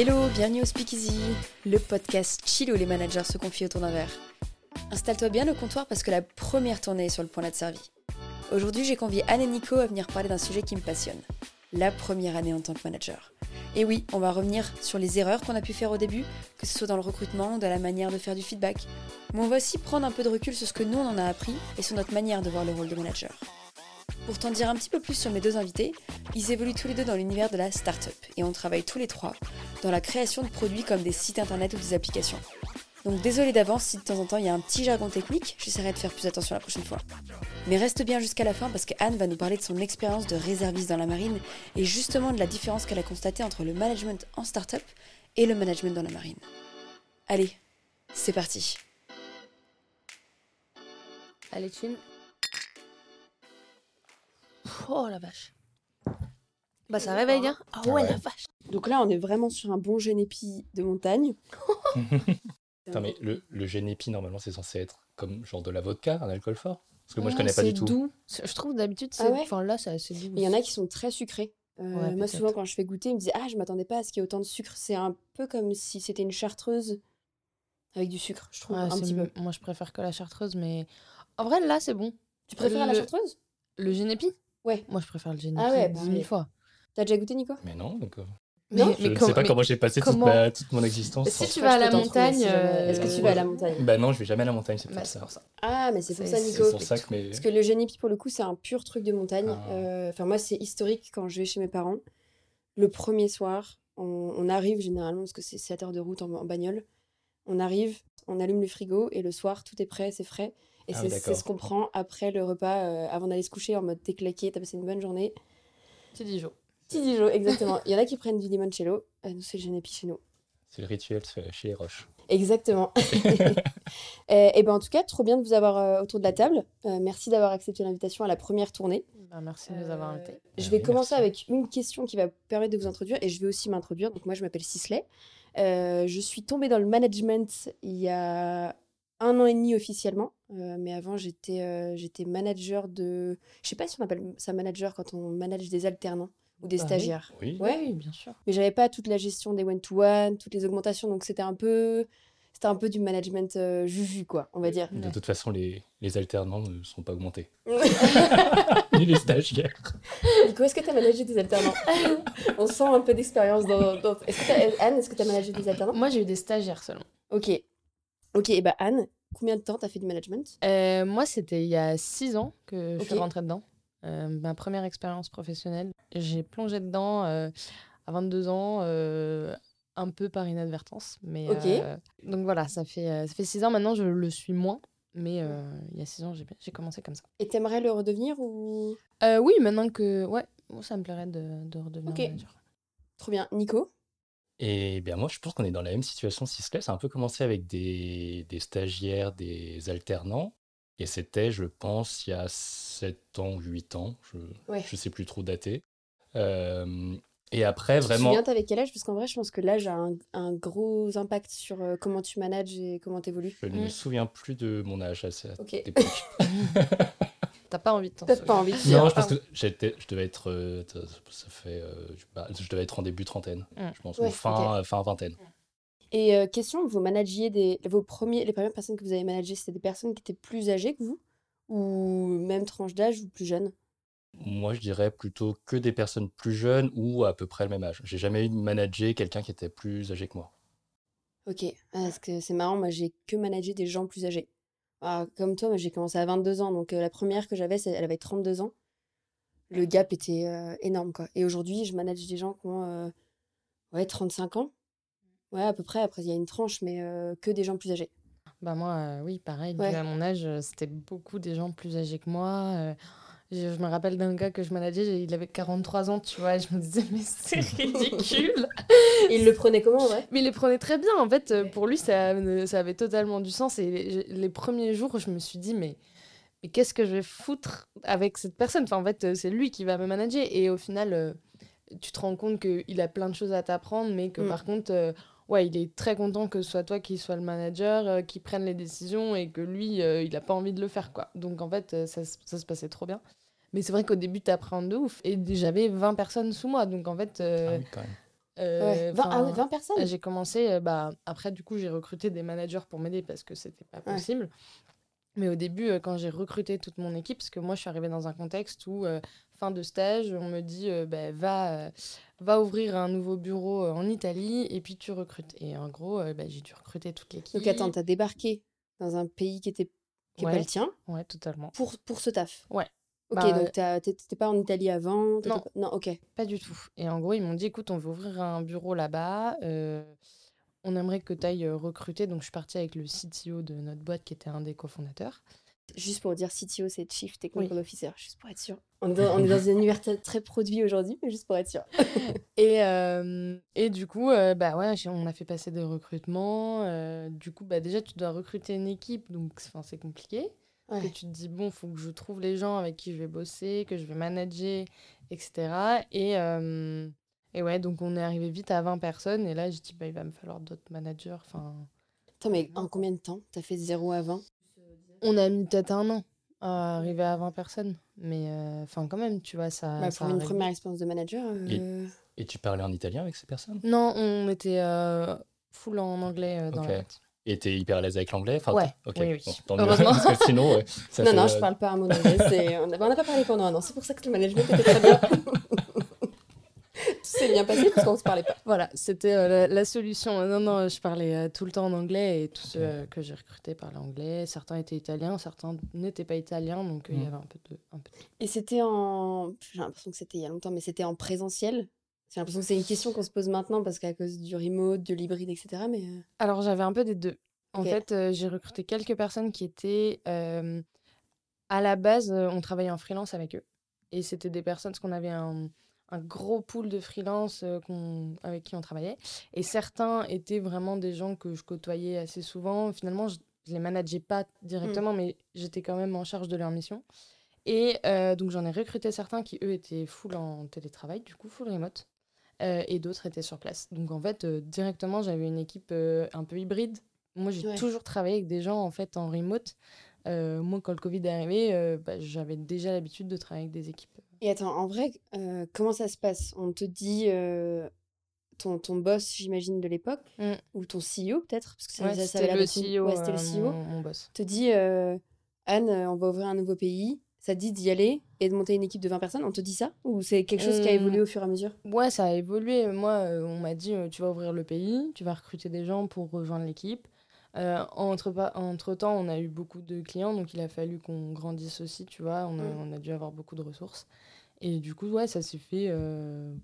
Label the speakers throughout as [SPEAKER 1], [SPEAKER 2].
[SPEAKER 1] Hello, bienvenue au Speakeasy, le podcast chill où les managers se confient autour d'un verre. Installe-toi bien au comptoir parce que la première tournée est sur le point d'être servie. Aujourd'hui, j'ai convié Anne et Nico à venir parler d'un sujet qui me passionne, la première année en tant que manager. Et oui, on va revenir sur les erreurs qu'on a pu faire au début, que ce soit dans le recrutement, dans la manière de faire du feedback. Mais on va aussi prendre un peu de recul sur ce que nous on en a appris et sur notre manière de voir le rôle de manager. Pour t'en dire un petit peu plus sur mes deux invités, ils évoluent tous les deux dans l'univers de la startup et on travaille tous les trois dans la création de produits comme des sites internet ou des applications. Donc désolé d'avance si de temps en temps il y a un petit jargon technique, j'essaierai de faire plus attention la prochaine fois. Mais reste bien jusqu'à la fin parce que Anne va nous parler de son expérience de réserviste dans la marine et justement de la différence qu'elle a constatée entre le management en startup et le management dans la marine. Allez, c'est parti.
[SPEAKER 2] Allez, Oh la vache. Bah ça réveille, hein Ah ouais,
[SPEAKER 3] Ouais.
[SPEAKER 2] la vache.
[SPEAKER 1] Donc là on est vraiment sur un bon génépi de montagne.
[SPEAKER 3] Attends, mais le, le génépi, normalement, c'est censé être comme genre de la vodka, un alcool fort Parce que moi, je
[SPEAKER 2] Ouais,
[SPEAKER 3] connais pas
[SPEAKER 2] c'est
[SPEAKER 3] du tout.
[SPEAKER 2] doux. C'est- Je trouve d'habitude, c'est...
[SPEAKER 1] Ah ouais
[SPEAKER 2] enfin là, c'est assez doux.
[SPEAKER 1] Il y en a qui sont très sucrés. Euh,
[SPEAKER 2] Ouais,
[SPEAKER 1] moi,
[SPEAKER 2] peut-être.
[SPEAKER 1] souvent, quand je fais goûter, ils me disent Ah, je m'attendais pas à ce qu'il y ait autant de sucre. C'est un peu comme si c'était une chartreuse avec du sucre, je trouve,
[SPEAKER 2] Ouais,
[SPEAKER 1] un petit peu.
[SPEAKER 2] Moi, je préfère que la chartreuse, mais en vrai, là, c'est bon.
[SPEAKER 1] Tu préfères la chartreuse?
[SPEAKER 2] Le génépi
[SPEAKER 1] Ouais.
[SPEAKER 2] Moi, je préfère le génépi
[SPEAKER 1] Ah ouais,
[SPEAKER 2] 10
[SPEAKER 1] bah
[SPEAKER 2] 000
[SPEAKER 1] ouais.
[SPEAKER 2] fois.
[SPEAKER 1] T'as déjà goûté, Nico?
[SPEAKER 3] Mais non, donc, euh,
[SPEAKER 2] Mais,
[SPEAKER 1] Non,
[SPEAKER 3] je
[SPEAKER 2] mais
[SPEAKER 3] ne
[SPEAKER 2] comment-
[SPEAKER 3] sais pas comment j'ai passé toute,
[SPEAKER 2] comment-
[SPEAKER 3] ma- toute mon existence.
[SPEAKER 2] Si tu vas à la montagne, euh,
[SPEAKER 1] Est-ce que tu vas à la montagne?
[SPEAKER 3] Bah non, je vais jamais à la montagne, c'est
[SPEAKER 2] Bah,
[SPEAKER 3] pour
[SPEAKER 2] c'est
[SPEAKER 3] ça.
[SPEAKER 2] pour ça.
[SPEAKER 1] Ah, mais c'est pour ça, Nico.
[SPEAKER 3] C'est pour ça que mes...
[SPEAKER 1] Parce que le génépi, pour le coup, c'est un pur truc de montagne.
[SPEAKER 3] Ah.
[SPEAKER 1] Euh, Enfin, moi, c'est historique quand je vais chez mes parents. Le premier soir, on, on arrive généralement, parce que c'est 7 heures de route en, en bagnole. On arrive, on allume le frigo et le soir, tout est prêt, c'est frais. Et
[SPEAKER 3] Ah
[SPEAKER 1] c'est ce qu'on prend après le repas, euh, avant d'aller se coucher, en mode t'es claqué, t'as passé une bonne journée.
[SPEAKER 2] Petit Dijon.
[SPEAKER 1] Petit Dijon, exactement. Il y en a qui prennent du limoncello. Euh, nous, c'est le génépi chez nous.
[SPEAKER 3] C'est le rituel chez les roches.
[SPEAKER 1] Exactement. Euh, et ben en tout cas, trop bien de vous avoir euh, autour de la table. Euh, merci d'avoir accepté l'invitation à la première tournée.
[SPEAKER 2] Bah, merci de nous avoir invités.
[SPEAKER 1] Je
[SPEAKER 3] Ah
[SPEAKER 1] vais
[SPEAKER 3] oui,
[SPEAKER 1] commencer
[SPEAKER 3] merci.
[SPEAKER 1] avec une question qui va permettre de vous introduire et je vais aussi m'introduire. Donc moi, je m'appelle Sisley. Euh, je suis tombée dans le management il y a un an et demi officiellement, Euh, mais avant j'étais euh, j'étais manager de, je sais pas si on appelle ça manager quand on manage des alternants ou des
[SPEAKER 2] Bah
[SPEAKER 1] stagiaires.
[SPEAKER 3] Oui.
[SPEAKER 1] Ouais.
[SPEAKER 2] oui, bien sûr.
[SPEAKER 1] Mais j'avais pas toute la gestion des one-to-one, toutes les augmentations, donc c'était un peu, c'était un peu du management euh, juju quoi, on va dire.
[SPEAKER 3] De
[SPEAKER 2] Ouais.
[SPEAKER 3] toute façon, les, les alternants ne sont pas augmentés. Ni les stagiaires.
[SPEAKER 1] Nico, est-ce que tu as managé des alternants? On sent un peu d'expérience dans. dans- Est-ce que Anne, est-ce que tu as managé des alternants?
[SPEAKER 2] Moi, j'ai eu des stagiaires seulement.
[SPEAKER 1] Ok. Ok, et bah Anne, combien de temps t'as fait du management?
[SPEAKER 2] Euh, moi, c'était il y a six ans que je suis rentrée dedans. Euh, ma première expérience professionnelle. J'ai plongé dedans euh, à 22 ans, un peu par inadvertance. Mais, donc voilà, ça fait, ça fait six ans maintenant, je le suis moins. Mais il y a six ans, j'ai commencé comme ça.
[SPEAKER 1] Et t'aimerais le redevenir ou?
[SPEAKER 2] Oui, maintenant que. Ouais, moi, ça me plairait de, de redevenir
[SPEAKER 1] Ok.
[SPEAKER 2] manager.
[SPEAKER 1] Trop bien. Nico?
[SPEAKER 3] Et bien moi, je pense qu'on est dans la même situation Sisley. Ça a un peu commencé avec des, des stagiaires, des alternants. Et c'était, je pense, il y a 7 ans ou 8 ans. Je
[SPEAKER 1] Ouais.
[SPEAKER 3] ne sais plus trop dater. Euh, et après,
[SPEAKER 1] Tu te
[SPEAKER 3] vraiment...
[SPEAKER 1] souviens, t'avais quel âge? Parce qu'en vrai, je pense que l'âge a un, un gros impact sur euh, comment tu manages et comment t'évolues.
[SPEAKER 3] Je ne me
[SPEAKER 2] Mm.
[SPEAKER 3] souviens plus de mon âge à cette
[SPEAKER 1] Ok.
[SPEAKER 3] époque.
[SPEAKER 2] T'as pas envie de t'en
[SPEAKER 1] Peut-être pas envie de
[SPEAKER 3] non, je pense que j'étais, je devais être, euh, ça fait, euh, je- bah, je devais être en début trentaine,
[SPEAKER 2] Mm.
[SPEAKER 3] je pense,
[SPEAKER 1] Ouais,
[SPEAKER 3] ou fin, fin vingtaine.
[SPEAKER 1] Et euh, question, vous managiez des. Vos premiers, les premières personnes que vous avez managées, c'était des personnes qui étaient plus âgées que vous? Ou même tranche d'âge ou plus jeunes?
[SPEAKER 3] Moi, je dirais plutôt que des personnes plus jeunes ou à peu près le même âge. J'ai jamais eu de manager quelqu'un qui était plus âgé que moi.
[SPEAKER 1] Ok, Ah, parce que c'est marrant, moi j'ai que managé des gens plus âgés. Ah, comme toi, j'ai commencé à 22 ans, donc euh, la première que j'avais, elle avait 32 ans. Le gap était euh, énorme, quoi. Et aujourd'hui, je manage des gens qui ont euh, ouais, 35 ans. Ouais, à peu près, après il y a une tranche, mais que des gens plus âgés.
[SPEAKER 2] Bah moi, oui, pareil.
[SPEAKER 1] Ouais.
[SPEAKER 2] À mon âge, c'était beaucoup des gens plus âgés que moi. Euh, je, je me rappelle d'un gars que je manageais, il avait 43 ans, tu vois, et je me disais, mais c'est ridicule.
[SPEAKER 1] Ils le prenaient comment, en vrai?
[SPEAKER 2] Mais il les prenait très bien, en fait. euh, Pour lui, ça, ne- ça avait totalement du sens. Et les, les premiers jours, je me suis dit, mais, mais qu'est-ce que je vais foutre avec cette personne? Enfin, En fait, euh, c'est lui qui va me manager. Et au final, euh, tu te rends compte qu'il a plein de choses à t'apprendre, mais que
[SPEAKER 1] Mm.
[SPEAKER 2] par contre, euh, ouais, il est très content que ce soit toi qui sois le manager, euh, qui prenne les décisions et que lui, euh, il n'a pas envie de le faire, quoi. Donc, en fait, euh, ça, ça se passait trop bien. Mais c'est vrai qu'au début, tu apprends de ouf. Et j'avais 20 personnes sous moi. Donc, en fait, euh,
[SPEAKER 3] Ah oui, quand même.
[SPEAKER 2] Euh,
[SPEAKER 1] Ouais. 20, ah
[SPEAKER 2] enfin,
[SPEAKER 1] 20 personnes
[SPEAKER 2] J'ai commencé, euh, bah, après, du coup, j'ai recruté des managers pour m'aider parce que c'était pas
[SPEAKER 1] Ouais.
[SPEAKER 2] possible. Mais au début, euh, quand j'ai recruté toute mon équipe, parce que moi, je suis arrivée dans un contexte où, euh, fin de stage, on me dit euh, bah, va, euh, va ouvrir un nouveau bureau euh, en Italie et puis tu recrutes. Et en gros, euh, bah, j'ai dû recruter toute l'équipe.
[SPEAKER 1] Donc attends, t'as débarqué dans un pays qui était qui est pas le tien
[SPEAKER 2] Ouais, totalement.
[SPEAKER 1] pour, pour ce taf
[SPEAKER 2] Ouais.
[SPEAKER 1] Ok,
[SPEAKER 2] Bah,
[SPEAKER 1] donc t'étais pas en Italie avant
[SPEAKER 2] Non.
[SPEAKER 1] pas- Non, ok.
[SPEAKER 2] Pas du tout. Et en gros, ils m'ont dit écoute, on veut ouvrir un bureau là-bas. euh, on aimerait que tu ailles recruter. Donc, je suis partie avec le CTO de notre boîte qui était un des cofondateurs.
[SPEAKER 1] Juste pour dire CTO, c'est Chief Technical Officer, juste pour être sûr. On est dans, on est dans un univers très- produit aujourd'hui, mais juste pour être sûr.
[SPEAKER 2] Et, euh, et du coup, euh, bah ouais, on a fait passer des recrutements. euh, du coup, bah déjà, tu dois recruter une équipe, donc c'est compliqué.
[SPEAKER 1] Ouais.
[SPEAKER 2] que tu te dis, bon, faut que je trouve les gens avec qui je vais bosser, que je vais manager, etc. Et, euh, et ouais, donc on est arrivé vite à 20 personnes. Et là, j'ai dit, bah, il va me falloir d'autres managers. Enfin,
[SPEAKER 1] Attends, mais en combien de temps? T'as fait 0 à 20
[SPEAKER 2] on a mis peut-être un an à arriver à 20 personnes. Mais euh, enfin, quand même, tu vois, ça.
[SPEAKER 1] Bah,
[SPEAKER 2] ça
[SPEAKER 1] Pour une
[SPEAKER 2] arrive
[SPEAKER 1] première expérience de manager. euh,
[SPEAKER 3] Et tu parlais en italien avec ces personnes?
[SPEAKER 2] Non, on était euh, full en anglais euh, dans
[SPEAKER 3] Ok.
[SPEAKER 2] la boîte.
[SPEAKER 3] Et t'es hyper à l'aise avec l'anglais? Enfin,
[SPEAKER 2] Ouais,
[SPEAKER 3] ok,
[SPEAKER 2] oui, oui.
[SPEAKER 3] bon, tant mieux,
[SPEAKER 2] Heureusement.
[SPEAKER 3] parce que sinon, ouais, ça
[SPEAKER 1] Non,
[SPEAKER 3] fait,
[SPEAKER 1] non,
[SPEAKER 3] euh,
[SPEAKER 1] je parle pas un mot d'anglais. c'est- On n'a pas parlé pendant un an. C'est pour ça que le management était très bien. Tout s'est bien passé parce qu'on se parlait pas.
[SPEAKER 2] Voilà, c'était euh, la, la solution. Non, non, je parlais euh, tout le temps en anglais et tous ceux euh, que j'ai recrutés parlaient anglais. Certains étaient italiens, certains n'étaient pas italiens, donc euh, il y
[SPEAKER 3] Mm.
[SPEAKER 2] avait un peu de. Un peu de-
[SPEAKER 1] Et c'était en. J'ai l'impression que c'était il y a longtemps, mais c'était en présentiel? J'ai l'impression que c'est une question qu'on se pose maintenant parce qu'à cause du remote, de l'hybride, etc. Mais euh,
[SPEAKER 2] Alors j'avais un peu des deux. En fait, euh, j'ai recruté quelques personnes qui étaient. euh, à la base, on travaillait en freelance avec eux. Et c'était des personnes, parce qu'on avait un, un gros pool de freelance euh, avec qui on travaillait. Et certains étaient vraiment des gens que je côtoyais assez souvent. Finalement, je, je les manageais pas directement, mais j'étais quand même en charge de leur mission. Et euh, donc j'en ai recruté certains qui, eux, étaient full en télétravail, du coup, full remote. Euh, et d'autres étaient sur place. Donc en fait, euh, directement, j'avais une équipe euh, un peu hybride. Moi, j'ai
[SPEAKER 1] Ouais.
[SPEAKER 2] toujours travaillé avec des gens en fait en remote. Moi, quand le Covid est arrivé, bah, j'avais déjà l'habitude de travailler avec des équipes.
[SPEAKER 1] Et attends, en vrai, comment ça se passe? On te dit ton, ton boss, j'imagine, de l'époque,
[SPEAKER 2] Mm.
[SPEAKER 1] ou ton CEO peut-être? Parce que ça,
[SPEAKER 2] Ouais,
[SPEAKER 1] ça- ça
[SPEAKER 2] c'était
[SPEAKER 1] avait
[SPEAKER 2] le CEO,
[SPEAKER 1] Ouais, c'était le CEO.
[SPEAKER 2] mon, mon boss.
[SPEAKER 1] Te dit Anne, on va ouvrir un nouveau pays. Ça te dit d'y aller et de monter une équipe de 20 personnes On te dit ça Ou c'est quelque chose qui a
[SPEAKER 2] Hum,
[SPEAKER 1] évolué au fur et à mesure?
[SPEAKER 2] Ouais, ça a évolué. Moi, euh, on m'a dit, euh, tu vas ouvrir le pays, tu vas recruter des gens pour rejoindre l'équipe. Euh, entre, entre-temps, on a eu beaucoup de clients, donc il a fallu qu'on grandisse aussi, tu vois. On a,
[SPEAKER 1] Mm.
[SPEAKER 2] on a dû avoir beaucoup de ressources. Et du coup, ouais, ça s'est fait euh,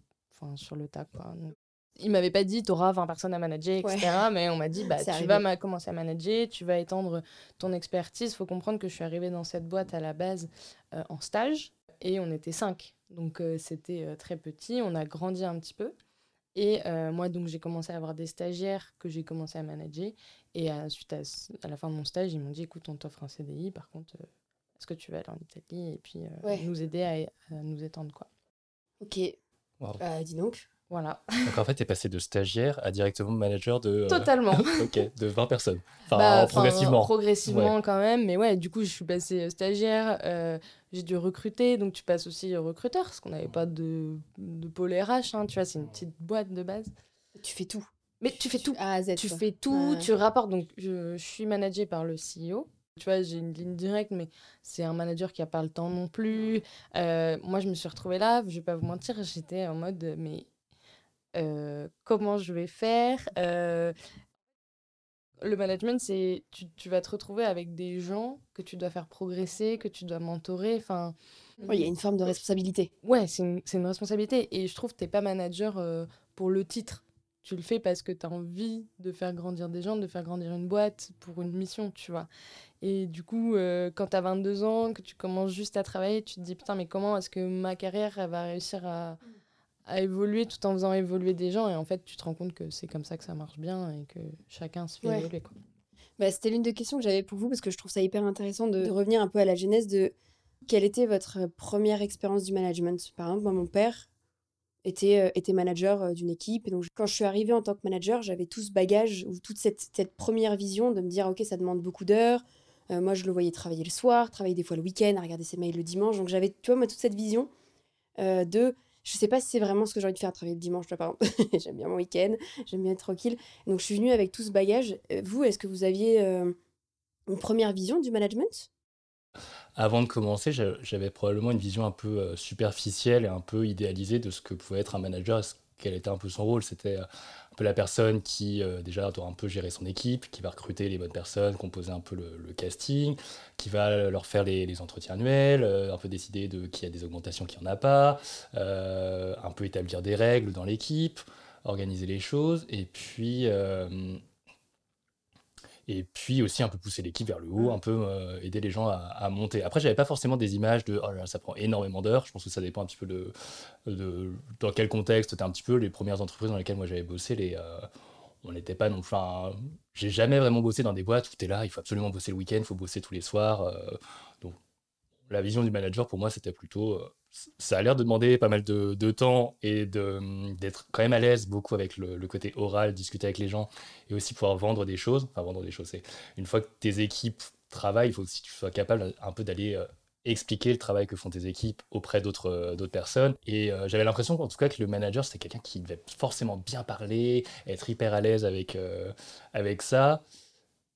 [SPEAKER 2] sur le tas, quoi. Donc, il m'avait pas dit, tu auras 20 personnes à manager, etc. Mais on m'a dit, bah, tu
[SPEAKER 1] arrivé.
[SPEAKER 2] vas commencer à manager, tu vas étendre ton expertise. Il faut comprendre que je suis arrivée dans cette boîte à la base euh, en stage et on était cinq. Donc euh, c'était euh, très petit, on a grandi un petit peu. Et euh, moi, donc, j'ai commencé à avoir des stagiaires que j'ai commencé à manager. Et à, suite à, la fin de mon stage, ils m'ont dit écoute, on t'offre un CDI, par contre, euh, est-ce que tu vas aller en Italie et puis euh,
[SPEAKER 1] Ouais.
[SPEAKER 2] nous aider à, à nous étendre, quoi.
[SPEAKER 1] Ok, euh, dis donc.
[SPEAKER 2] Voilà.
[SPEAKER 3] Donc en fait, t'es passé de stagiaire à directement manager de, euh,
[SPEAKER 2] Totalement.
[SPEAKER 3] ok, de 20 personnes. Enfin,
[SPEAKER 2] Bah, enfin,
[SPEAKER 3] progressivement.
[SPEAKER 2] progressivement quand même. Mais ouais, du coup, je suis passée euh, stagiaire. euh, j'ai dû recruter. Donc, tu passes aussi recruteur, parce qu'on n'avait pas de, de pôle RH. hein, tu vois, c'est une petite boîte de base.
[SPEAKER 1] Tu fais tout.
[SPEAKER 2] Mais tu fais tout.
[SPEAKER 1] A à Z.
[SPEAKER 2] Tu
[SPEAKER 1] quoi.
[SPEAKER 2] fais tout,
[SPEAKER 1] Ouais.
[SPEAKER 2] tu rapportes. Donc, je, je suis managée par le CEO. Tu vois, j'ai une ligne directe, mais c'est un manager qui n'a pas le temps non plus. Euh, moi, je me suis retrouvée là, je vais pas vous mentir, j'étais en mode, mais comment je vais faire Le management, c'est tu, tu vas te retrouver avec des gens que tu dois faire progresser, que tu dois mentorer. Enfin,
[SPEAKER 1] Ouais, Il y a une forme de responsabilité.
[SPEAKER 2] Ouais, c'est une, une responsabilité. Et je trouve que tu n'es pas manager pour le titre. Tu le fais parce que tu as envie de faire grandir des gens, de faire grandir une boîte pour une mission, tu vois. Et du coup, euh, quand tu as 22 ans, que tu commences juste à travailler, tu te dis, putain, mais comment est-ce que ma carrière, elle va réussir à, à évoluer tout en faisant évoluer des gens Et en fait, tu te rends compte que c'est comme ça que ça marche bien et que chacun se fait
[SPEAKER 1] Ouais.
[SPEAKER 2] évoluer. Quoi.
[SPEAKER 1] Bah, C'était l'une des questions que j'avais pour vous parce que je trouve ça hyper intéressant de, de revenir un peu à la genèse de quelle était votre première expérience du management. Par exemple, moi, mon père était, euh, était manager euh, d'une équipe. Et donc, quand je suis arrivée en tant que manager, j'avais tout ce bagage ou toute cette, cette première vision de me dire, OK, ça demande beaucoup d'heures. Euh, moi, je le voyais travailler le soir, travailler des fois le week-end, à regarder ses mails le dimanche. Donc, j'avais, tu vois, moi, toute cette vision de je sais pas si c'est vraiment ce que j'ai envie de faire, travailler le dimanche, par exemple. j'aime bien mon week-end, j'aime bien être tranquille. Donc, je suis venue avec tout ce bagage. Vous, est-ce que vous aviez une première vision du management?
[SPEAKER 3] Avant de commencer, j'avais probablement une vision un peu superficielle et un peu idéalisée de ce que pouvait être un manager, quel était un peu son rôle. C'était un peu la personne qui déjà doit un peu gérer son équipe, qui va recruter les bonnes personnes, composer un peu le, casting, qui va leur faire les, entretiens annuels, un peu décider de qui a des augmentations, qui en a pas, un peu établir des règles dans l'équipe, organiser les choses, et puis et puis aussi un peu pousser l'équipe vers le haut, un peu euh, aider les gens à, monter. Après, j'avais pas forcément des images de oh là, ça prend énormément d'heures. Je pense que ça dépend un petit peu de, de dans quel contexte. C'était un petit peu les premières entreprises dans lesquelles moi j'avais bossé. Les, euh, on n'était pas non plus. J'ai jamais vraiment bossé dans des boîtes où tu es là, il faut absolument bosser le week-end, il faut bosser tous les soirs. Euh, donc la vision du manager pour moi c'était plutôt ça a l'air de demander pas mal de, temps et d'être quand même à l'aise beaucoup avec le, côté oral, discuter avec les gens et aussi pouvoir vendre des choses. Enfin, vendre des choses, c'est une fois que tes équipes travaillent, il faut aussi que tu sois capable un peu d'aller euh, expliquer le travail que font tes équipes auprès d'autres euh, personnes. Et euh, j'avais l'impression en tout cas que le manager, c'était quelqu'un qui devait forcément bien parler, être hyper à l'aise avec, avec ça.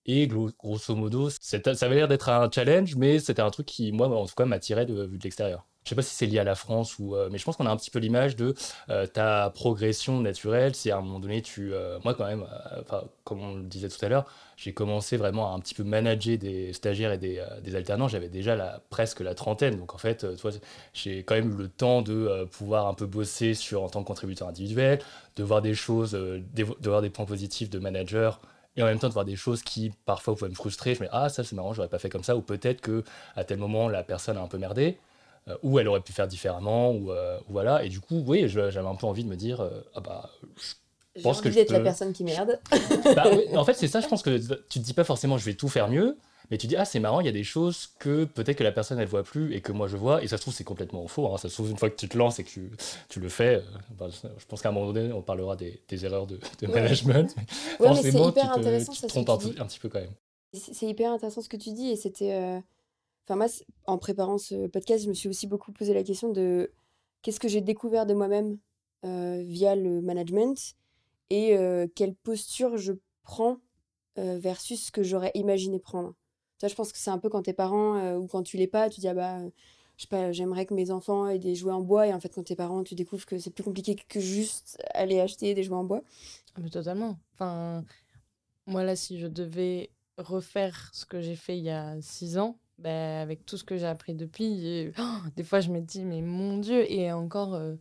[SPEAKER 3] Et grosso modo, ça avait l'air d'être un challenge, mais c'était un truc qui, moi, en tout cas, m'attirait de vue de l'extérieur. Je sais pas si c'est lié à la France euh, mais je pense qu'on a un petit peu l'image de euh, ta progression naturelle. C'est à un moment donné, euh, moi quand même, comme on le disait tout à l'heure, j'ai commencé vraiment à un petit peu manager des stagiaires et des, alternants. J'avais déjà presque la trentaine, donc en fait, j'ai quand même eu le temps de pouvoir un peu bosser en tant que contributeur individuel, de voir des choses, de voir des points positifs de manager et en même temps de voir des choses qui parfois pouvaient me frustrer. Je me dis ah ça c'est marrant, j'aurais pas fait comme ça, ou peut-être que à tel moment la personne a un peu merdé. Euh, ou elle aurait pu faire différemment, ou, euh, voilà. Et du coup, oui, j'avais un peu envie de me dire, euh, ah bah,
[SPEAKER 1] je pense que d'être la personne qui merde.
[SPEAKER 3] Bah en fait, c'est ça, je pense que tu te dis pas forcément, je vais tout faire mieux, mais tu dis, ah, c'est marrant, il y a des choses que peut-être que la personne, elle voit plus et que moi, je vois, et ça se trouve, c'est complètement faux. Hein. Ça se trouve, une fois que tu te lances et que tu, le fais, bah, je pense qu'à un moment donné, on parlera des, erreurs de, management.
[SPEAKER 1] Ouais, mais c'est hyper intéressant, ça,
[SPEAKER 3] un, un, petit peu quand même.
[SPEAKER 1] C'est hyper intéressant ce que tu dis, et c'était Enfin, moi, en préparant ce podcast, je me suis aussi beaucoup posé la question de qu'est-ce que j'ai découvert de moi-même via le management et quelle posture je prends versus ce que j'aurais imaginé prendre. Ça, je pense que c'est un peu quand t'es parent ou quand tu l'es pas, tu dis ah bah je sais pas, j'aimerais que mes enfants aient des jouets en bois et en fait quand t'es parent, tu découvres que c'est plus compliqué que juste aller acheter des jouets en bois.
[SPEAKER 2] Ah, mais totalement. Enfin, moi là, si je devais refaire ce que j'ai fait il y a six ans, bah, avec tout ce que j'ai appris depuis, oh, des fois je me dis, mais mon Dieu, et encore, euh,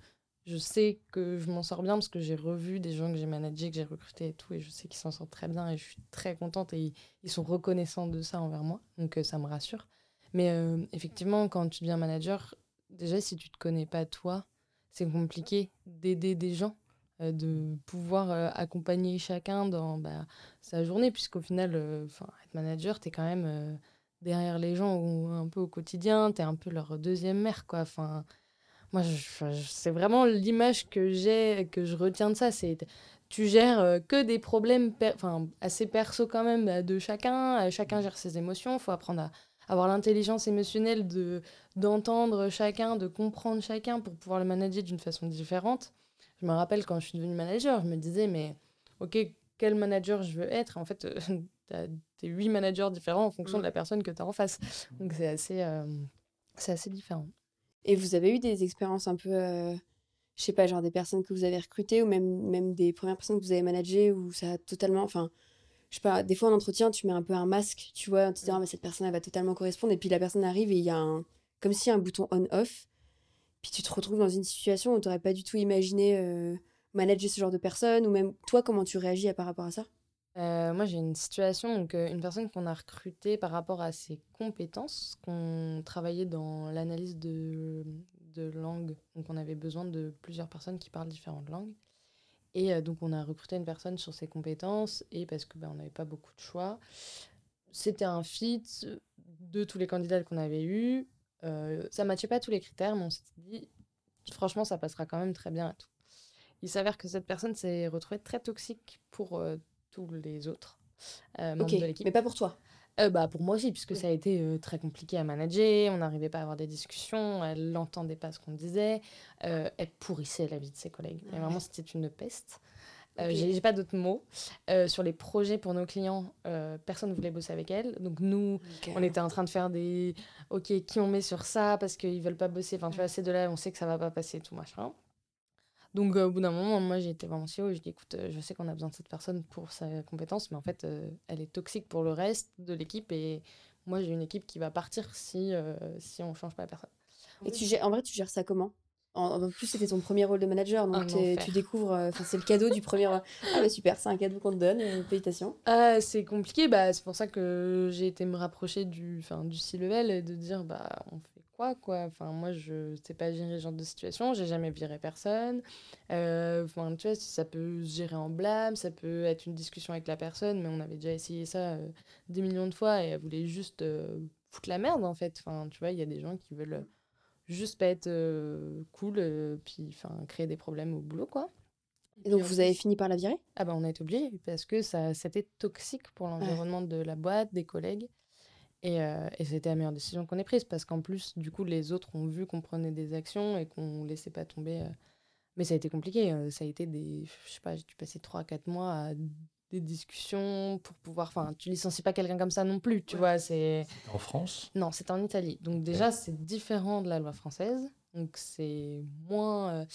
[SPEAKER 2] je sais que je m'en sors bien parce que j'ai revu des gens que j'ai managés, que j'ai recrutés et tout, et je sais qu'ils s'en sortent très bien et je suis très contente et ils, sont reconnaissants de ça envers moi, donc euh, ça me rassure. Mais euh, effectivement, quand tu deviens manager, déjà si tu te connais pas toi, c'est compliqué d'aider des gens de pouvoir accompagner chacun dans bah, sa journée, puisqu'au final, être manager, tu es quand même derrière les gens un peu au quotidien, tu es un peu leur deuxième mère, quoi. Enfin, moi, c'est vraiment l'image que j'ai, que je retiens de ça. C'est tu gères euh, que des problèmes enfin, assez perso quand même bah, de chacun. Euh, chacun gère ses émotions. Il faut apprendre à avoir l'intelligence émotionnelle de d'entendre chacun, de comprendre chacun pour pouvoir le manager d'une façon différente. Je me rappelle quand je suis devenue manager, je me disais, mais ok, quel manager je veux être? En fait, euh, as tes huit managers différents en fonction de la personne que tu as en face. Donc c'est assez, euh, c'est assez différent.
[SPEAKER 1] Et vous avez eu des expériences un peu, euh, je sais pas, genre des personnes que vous avez recrutées ou même, même des premières personnes que vous avez managées où ça a totalement. Enfin, je sais pas, des fois en entretien, tu mets un peu un masque, tu vois, en te disant, ah, mais cette personne, elle va totalement correspondre. Et puis la personne arrive et il y a un, comme si un bouton on-off. Puis tu te retrouves dans une situation où tu n'aurais pas du tout imaginé euh, manager ce genre de personne ou même toi, comment tu réagis par rapport à ça?
[SPEAKER 2] Euh, moi, j'ai une situation, donc euh, une personne qu'on a recrutée par rapport à ses compétences, qu'on travaillait dans l'analyse de, de langue. Donc, on avait besoin de plusieurs personnes qui parlent différentes langues. Et euh, donc, on a recruté une personne sur ses compétences et parce que ben, n'avait pas beaucoup de choix. C'était un fit de tous les candidats qu'on avait eus. ça ne matchait pas tous les critères, mais on s'est dit, franchement, ça passera quand même très bien à tout. Il s'avère que cette personne s'est retrouvée très toxique pour tous les autres
[SPEAKER 1] euh, membres de l'équipe. Mais pas pour toi
[SPEAKER 2] Euh, bah, pour moi aussi, puisque ça a été euh, très compliqué à manager, on n'arrivait pas à avoir des discussions, elle n'entendait pas ce qu'on disait, euh, elle pourrissait la vie de ses collègues. Mais vraiment, c'était une peste. Euh,
[SPEAKER 1] Ok.
[SPEAKER 2] J'ai pas d'autres mots. Sur les projets pour nos clients, personne ne voulait bosser avec elle. Donc nous, on était en train de faire des OK, qui on met sur ça parce qu'ils veulent pas bosser. Enfin, tu vois, ces deux-là, on sait que ça va pas passer, tout machin. Donc, euh, au bout d'un moment, moi, j'ai été vraiment CEO et je dis écoute, euh, je sais qu'on a besoin de cette personne pour sa compétence, mais en fait, euh, elle est toxique pour le reste de l'équipe et moi, j'ai une équipe qui va partir si, euh, si on change pas la personne.
[SPEAKER 1] Et tu gères, en vrai, tu gères ça comment? En, en plus, c'était ton premier rôle de manager, donc tu découvres. c'est le cadeau du premier. Ah bah super, c'est un cadeau qu'on te donne. félicitations.
[SPEAKER 2] Ah, c'est compliqué, bah, c'est pour ça que j'ai été me rapprocher du, du C-level et de dire bah on fait quoi quoi. Enfin moi je sais pas gérer ce genre de situation, j'ai jamais viré personne. Euh, Enfin tu vois ça peut se gérer en blâme, ça peut être une discussion avec la personne, mais on avait déjà essayé ça euh, des millions de fois et elle voulait juste euh, foutre la merde en fait. Enfin tu vois il y a des gens qui veulent juste pas être euh, cool euh, puis enfin créer des problèmes au boulot quoi.
[SPEAKER 1] Et donc, vous avez fini par la virer?
[SPEAKER 2] Ah bah on a été obligé parce que ça c'était toxique pour l'environnement de la boîte, des collègues. Et, euh, et c'était la meilleure décision qu'on ait prise parce qu'en plus, du coup, les autres ont vu qu'on prenait des actions et qu'on laissait pas tomber. euh. Mais ça a été compliqué. euh, Ça a été des. Je sais pas, j'ai dû passer 3-4 mois à des discussions pour pouvoir. Enfin, tu licencies pas quelqu'un comme ça non plus, tu vois. C'est.
[SPEAKER 3] En France?
[SPEAKER 2] Non, c'est en Italie. Donc déjà, c'est différent de la loi française. Donc c'est moins... euh,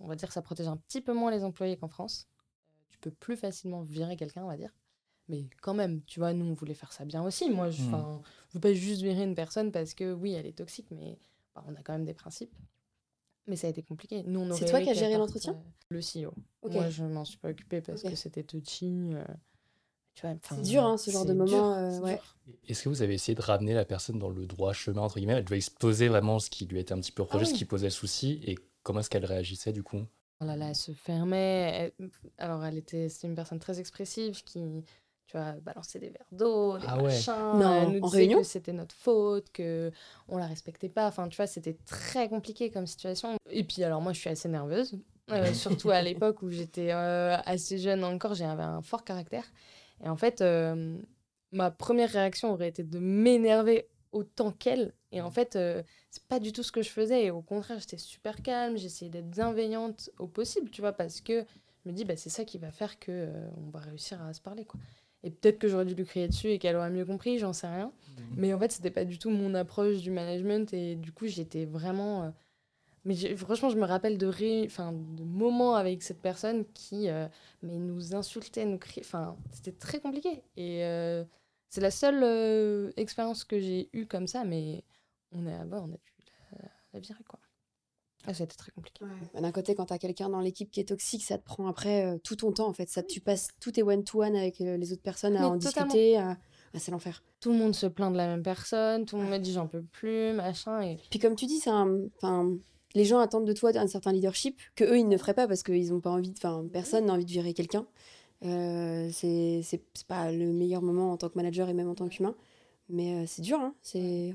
[SPEAKER 2] on va dire que ça protège un petit peu moins les employés qu'en France. Euh, Tu peux plus facilement virer quelqu'un, on va dire. Mais quand même, tu vois, nous, on voulait faire ça bien aussi. Moi, je ne veux pas juste virer une personne parce que, oui, elle est toxique, mais bah, on a quand même des principes. Mais ça a été compliqué. Nous, on
[SPEAKER 1] C'est toi qui as géré l'entretien?
[SPEAKER 2] euh, Le CEO. Moi, je m'en suis pas occupée parce que c'était touchy. euh, tu vois, enfin,
[SPEAKER 1] C'est dur, hein, ce genre de moment, euh, ouais.
[SPEAKER 3] Est-ce que vous avez essayé de ramener la personne dans le droit chemin, entre guillemets? Elle devait exposer vraiment ce qui lui était un petit peu reproché,
[SPEAKER 2] Ah oui.
[SPEAKER 3] ce qui posait souci, et comment est-ce qu'elle réagissait du coup?
[SPEAKER 2] Oh là là, elle se fermait. elle- Alors, elle était, c'était une personne très expressive qui, tu vois, balançait des verres d'eau, des
[SPEAKER 3] Ah ouais.
[SPEAKER 2] machins.
[SPEAKER 1] Non,
[SPEAKER 2] nous
[SPEAKER 1] en
[SPEAKER 2] disait
[SPEAKER 1] réunion
[SPEAKER 2] que c'était notre faute, que on la respectait pas. Enfin, tu vois, c'était très compliqué comme situation. Et puis, alors moi, je suis assez nerveuse, euh, surtout à l'époque où j'étais euh, assez jeune encore. J'avais un fort caractère. Et en fait, euh, ma première réaction aurait été de m'énerver autant qu'elle. Et en fait, euh, c'est pas du tout ce que je faisais. Et au contraire, j'étais super calme, j'essayais d'être bienveillante au possible, tu vois, parce que je me dis, bah, c'est ça qui va faire que euh, on va réussir à se parler, quoi. Et peut-être que j'aurais dû lui crier dessus et qu'elle aurait mieux compris, j'en sais rien. Mais en fait, c'était pas du tout mon approche du management. Et du coup, j'étais vraiment. euh, Mais franchement, je me rappelle de, ré... enfin, de moments avec cette personne qui euh, mais nous insultait, nous criait. Enfin, c'était très compliqué. Et euh, c'est la seule expérience que j'ai eue comme ça, mais on, est, ouais, on a dû la, la virer, quoi. Ah, c'était très compliqué.
[SPEAKER 1] Bah, D'un côté, quand t'as quelqu'un dans l'équipe qui est toxique, ça te prend après euh, tout ton temps en fait. Ça, tu passes tous tes one-to-one avec euh, les autres personnes à
[SPEAKER 2] Mais
[SPEAKER 1] en
[SPEAKER 2] totalement.
[SPEAKER 1] discuter. à- Ah, c'est l'enfer.
[SPEAKER 2] Tout le monde se plaint de la même personne, tout le monde me dit j'en peux plus, machin. Et...
[SPEAKER 1] Puis comme tu dis, c'est un- enfin, les gens attendent de toi un certain leadership que eux ils ne feraient pas parce qu'ils n'ont pas envie. de- Enfin, personne n'a envie de virer quelqu'un. Euh, c'est c'est c'est pas le meilleur moment en tant que manager et même en tant qu'humain. Mais euh, c'est dur, hein. C'est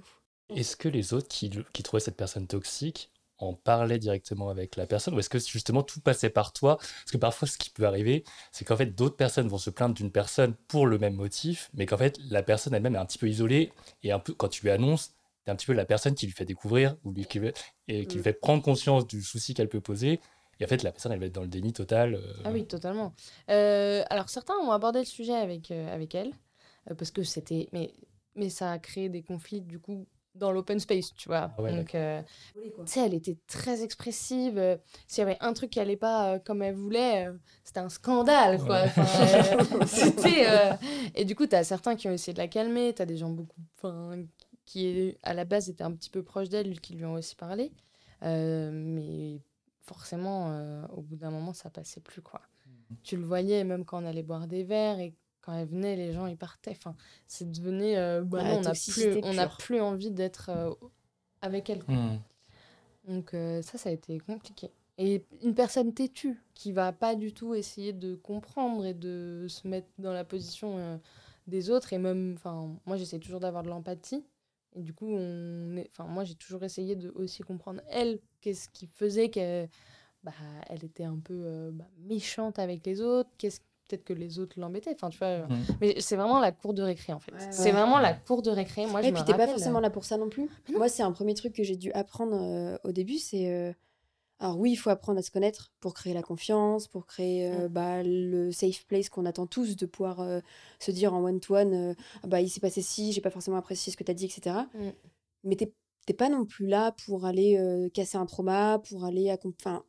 [SPEAKER 3] Est-ce que les autres qui, qui trouvaient cette personne toxique en parlaient directement avec la personne ou est-ce que justement tout passait par toi? Parce que parfois, ce qui peut arriver, c'est qu'en fait, d'autres personnes vont se plaindre d'une personne pour le même motif, mais qu'en fait, la personne elle-même est un petit peu isolée et un peu, quand tu lui annonces, c'est un petit peu la personne qui lui fait découvrir ou lui, qui, et qui lui
[SPEAKER 1] Mm.
[SPEAKER 3] fait prendre conscience du souci qu'elle peut poser. Et en fait, la personne, elle va être dans le déni total. euh,
[SPEAKER 2] Ah oui, totalement. Euh, alors certains ont abordé le sujet avec, euh, avec elle, parce que c'était... Mais, mais ça a créé des conflits, du coup, dans l'open space, tu vois.
[SPEAKER 3] Ah ouais,
[SPEAKER 2] Donc, euh, tu sais, elle était très expressive. euh, S'il y avait un truc qui allait pas euh, comme elle voulait, euh, c'était un scandale, quoi.
[SPEAKER 3] Ouais.
[SPEAKER 2] Enfin, euh, c'était... euh, Et du coup, tu as certains qui ont essayé de la calmer, tu as des gens beaucoup... Enfin, qui, à la base, étaient un petit peu proches d'elle, qui lui ont aussi parlé. Euh, mais forcément, euh, au bout d'un moment, ça passait plus, quoi. Tu le voyais, même quand on allait boire des verres et quand elle venait, les gens, ils partaient. Enfin, c'est devenu... euh, bah
[SPEAKER 1] Ouais,
[SPEAKER 2] non, on n'a plus, on
[SPEAKER 1] pure.
[SPEAKER 2] plus envie d'être euh, avec elle,
[SPEAKER 3] hmm.
[SPEAKER 2] Donc euh, ça, ça a été compliqué. Et une personne têtue qui va pas du tout essayer de comprendre et de se mettre dans la position euh, des autres et même, enfin, moi j'essaie toujours d'avoir de l'empathie. Et du coup, on est, enfin, moi j'ai toujours essayé de aussi comprendre elle, qu'est-ce qui faisait qu'elle, bah, elle était un peu euh, bah, méchante avec les autres, qu'est-ce peut-être que les autres l'embêtaient. Enfin, tu vois.
[SPEAKER 3] Mm.
[SPEAKER 2] Mais c'est vraiment la cour de récré, en fait.
[SPEAKER 1] Ouais,
[SPEAKER 2] c'est
[SPEAKER 1] ouais.
[SPEAKER 2] vraiment la cour de récré. Moi, je
[SPEAKER 1] puis t'es pas forcément là pour ça non plus.
[SPEAKER 2] Non.
[SPEAKER 1] Moi, c'est un premier truc que j'ai dû apprendre euh, au début, c'est euh, alors oui, il faut apprendre à se connaître pour créer la confiance, pour créer euh, bah, le safe place qu'on attend tous, de pouvoir euh, se dire en one to one, Ah bah il s'est passé ci, j'ai pas forcément apprécié ce que t'as dit, etc.
[SPEAKER 2] Mm.
[SPEAKER 1] Mais t'es t'es pas non plus là pour aller euh, casser un trauma, pour aller à, enfin,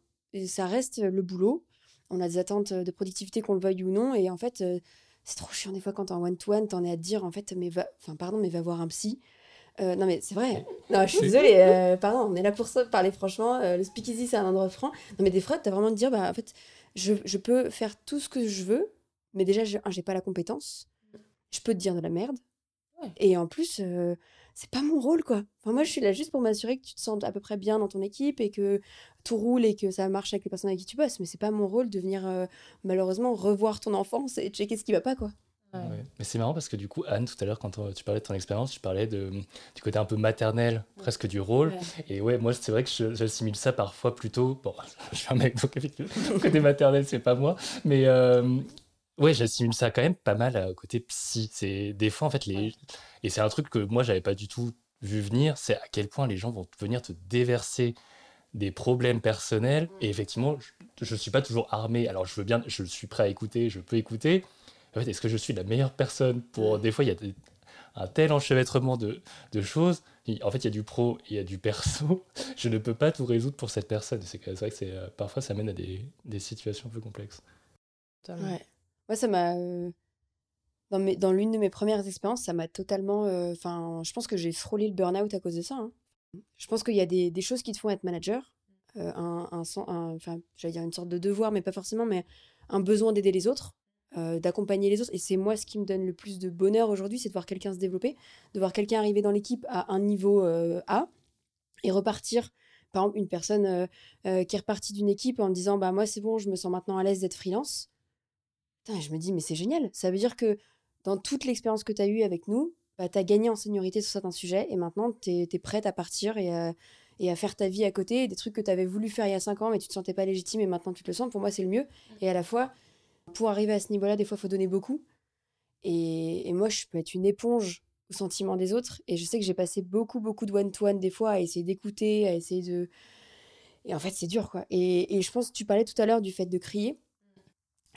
[SPEAKER 1] ça reste le boulot. On a des attentes de productivité qu'on le veuille ou non, et en fait. euh, c'est trop chiant des fois quand t'es en one-to-one, t'en es à te dire en fait, mais va, enfin pardon, mais va voir un psy. Euh, non mais c'est vrai. Non, je suis désolée. euh, pardon, on est là pour ça, parler franchement. euh, le speakeasy c'est un endroit franc. Non mais des fois t'as vraiment de dire bah en fait, je, je peux faire tout ce que je veux, mais déjà j'ai pas la compétence. Je peux te dire de la merde.
[SPEAKER 2] Ouais.
[SPEAKER 1] Et en plus, euh, c'est pas mon rôle quoi. Enfin moi je suis là juste pour m'assurer que tu te sens à peu près bien dans ton équipe et que tout roule et que ça marche avec les personnes avec qui tu bosses. Mais c'est pas mon rôle de venir euh, malheureusement revoir ton enfance et checker ce qui va pas quoi.
[SPEAKER 2] Ouais.
[SPEAKER 3] Ouais. Mais c'est marrant parce que du coup, Anne, tout à l'heure, quand on- tu parlais de ton expérience, tu parlais de, du côté un peu maternel, presque du rôle.
[SPEAKER 1] Ouais.
[SPEAKER 3] Et ouais, moi, c'est vrai que je- j'assimile ça parfois plutôt. Bon, je suis un mec, donc effectivement, le côté maternel, c'est pas moi. Mais euh, ouais, j'assimile ça quand même pas mal au côté psy. C'est des fois, en fait, les. Et c'est un truc que moi, j'avais pas du tout vu venir, c'est à quel point les gens vont venir te déverser des problèmes personnels. Et effectivement, je, je suis pas toujours armé. Alors, je veux bien, je suis prêt à écouter, je peux écouter. En fait, est-ce que je suis la meilleure personne pour. Des fois, il y a des- un tel enchevêtrement de, de choses. En fait, il y a du pro, il y a du perso. Je ne peux pas tout résoudre pour cette personne. C'est vrai que c'est euh, parfois ça mène à des, des situations un peu complexes.
[SPEAKER 2] Totalement.
[SPEAKER 1] Ouais. Moi, ça m'a. euh, Dans, mes... dans l'une de mes premières expériences, ça m'a totalement. euh, Enfin, je pense que j'ai frôlé le burn-out à cause de ça. hein. Je pense qu'il y a des, des choses qui te font être manager. euh, un, un, un- Enfin, j'allais dire une sorte de devoir, mais pas forcément, mais un besoin d'aider les autres, d'accompagner les autres. Et c'est moi ce qui me donne le plus de bonheur aujourd'hui, c'est de voir quelqu'un se développer, de voir quelqu'un arriver dans l'équipe à un niveau A et repartir. Par exemple, une personne euh, euh, qui est repartie d'une équipe en disant Bah, moi, c'est bon, je me sens maintenant à l'aise d'être freelance. Putain, je me dis, mais c'est génial. Ça veut dire que dans toute l'expérience que tu as eue avec nous, bah, tu as gagné en seniorité sur certains sujets et maintenant tu es, prête à partir et à, et à faire ta vie à côté. Des trucs que tu avais voulu faire il y a 5 ans mais tu te sentais pas légitime et maintenant tu te le sens. Pour moi, c'est le mieux. Et à la fois, pour arriver à ce niveau-là, des fois, il faut donner beaucoup. Et, et moi, je peux être une éponge au sentiment des autres. Et je sais que j'ai passé beaucoup, beaucoup de one-to-one des fois à essayer d'écouter, à essayer de. Et en fait, c'est dur, quoi. Et, et je pense que tu parlais tout à l'heure du fait de crier.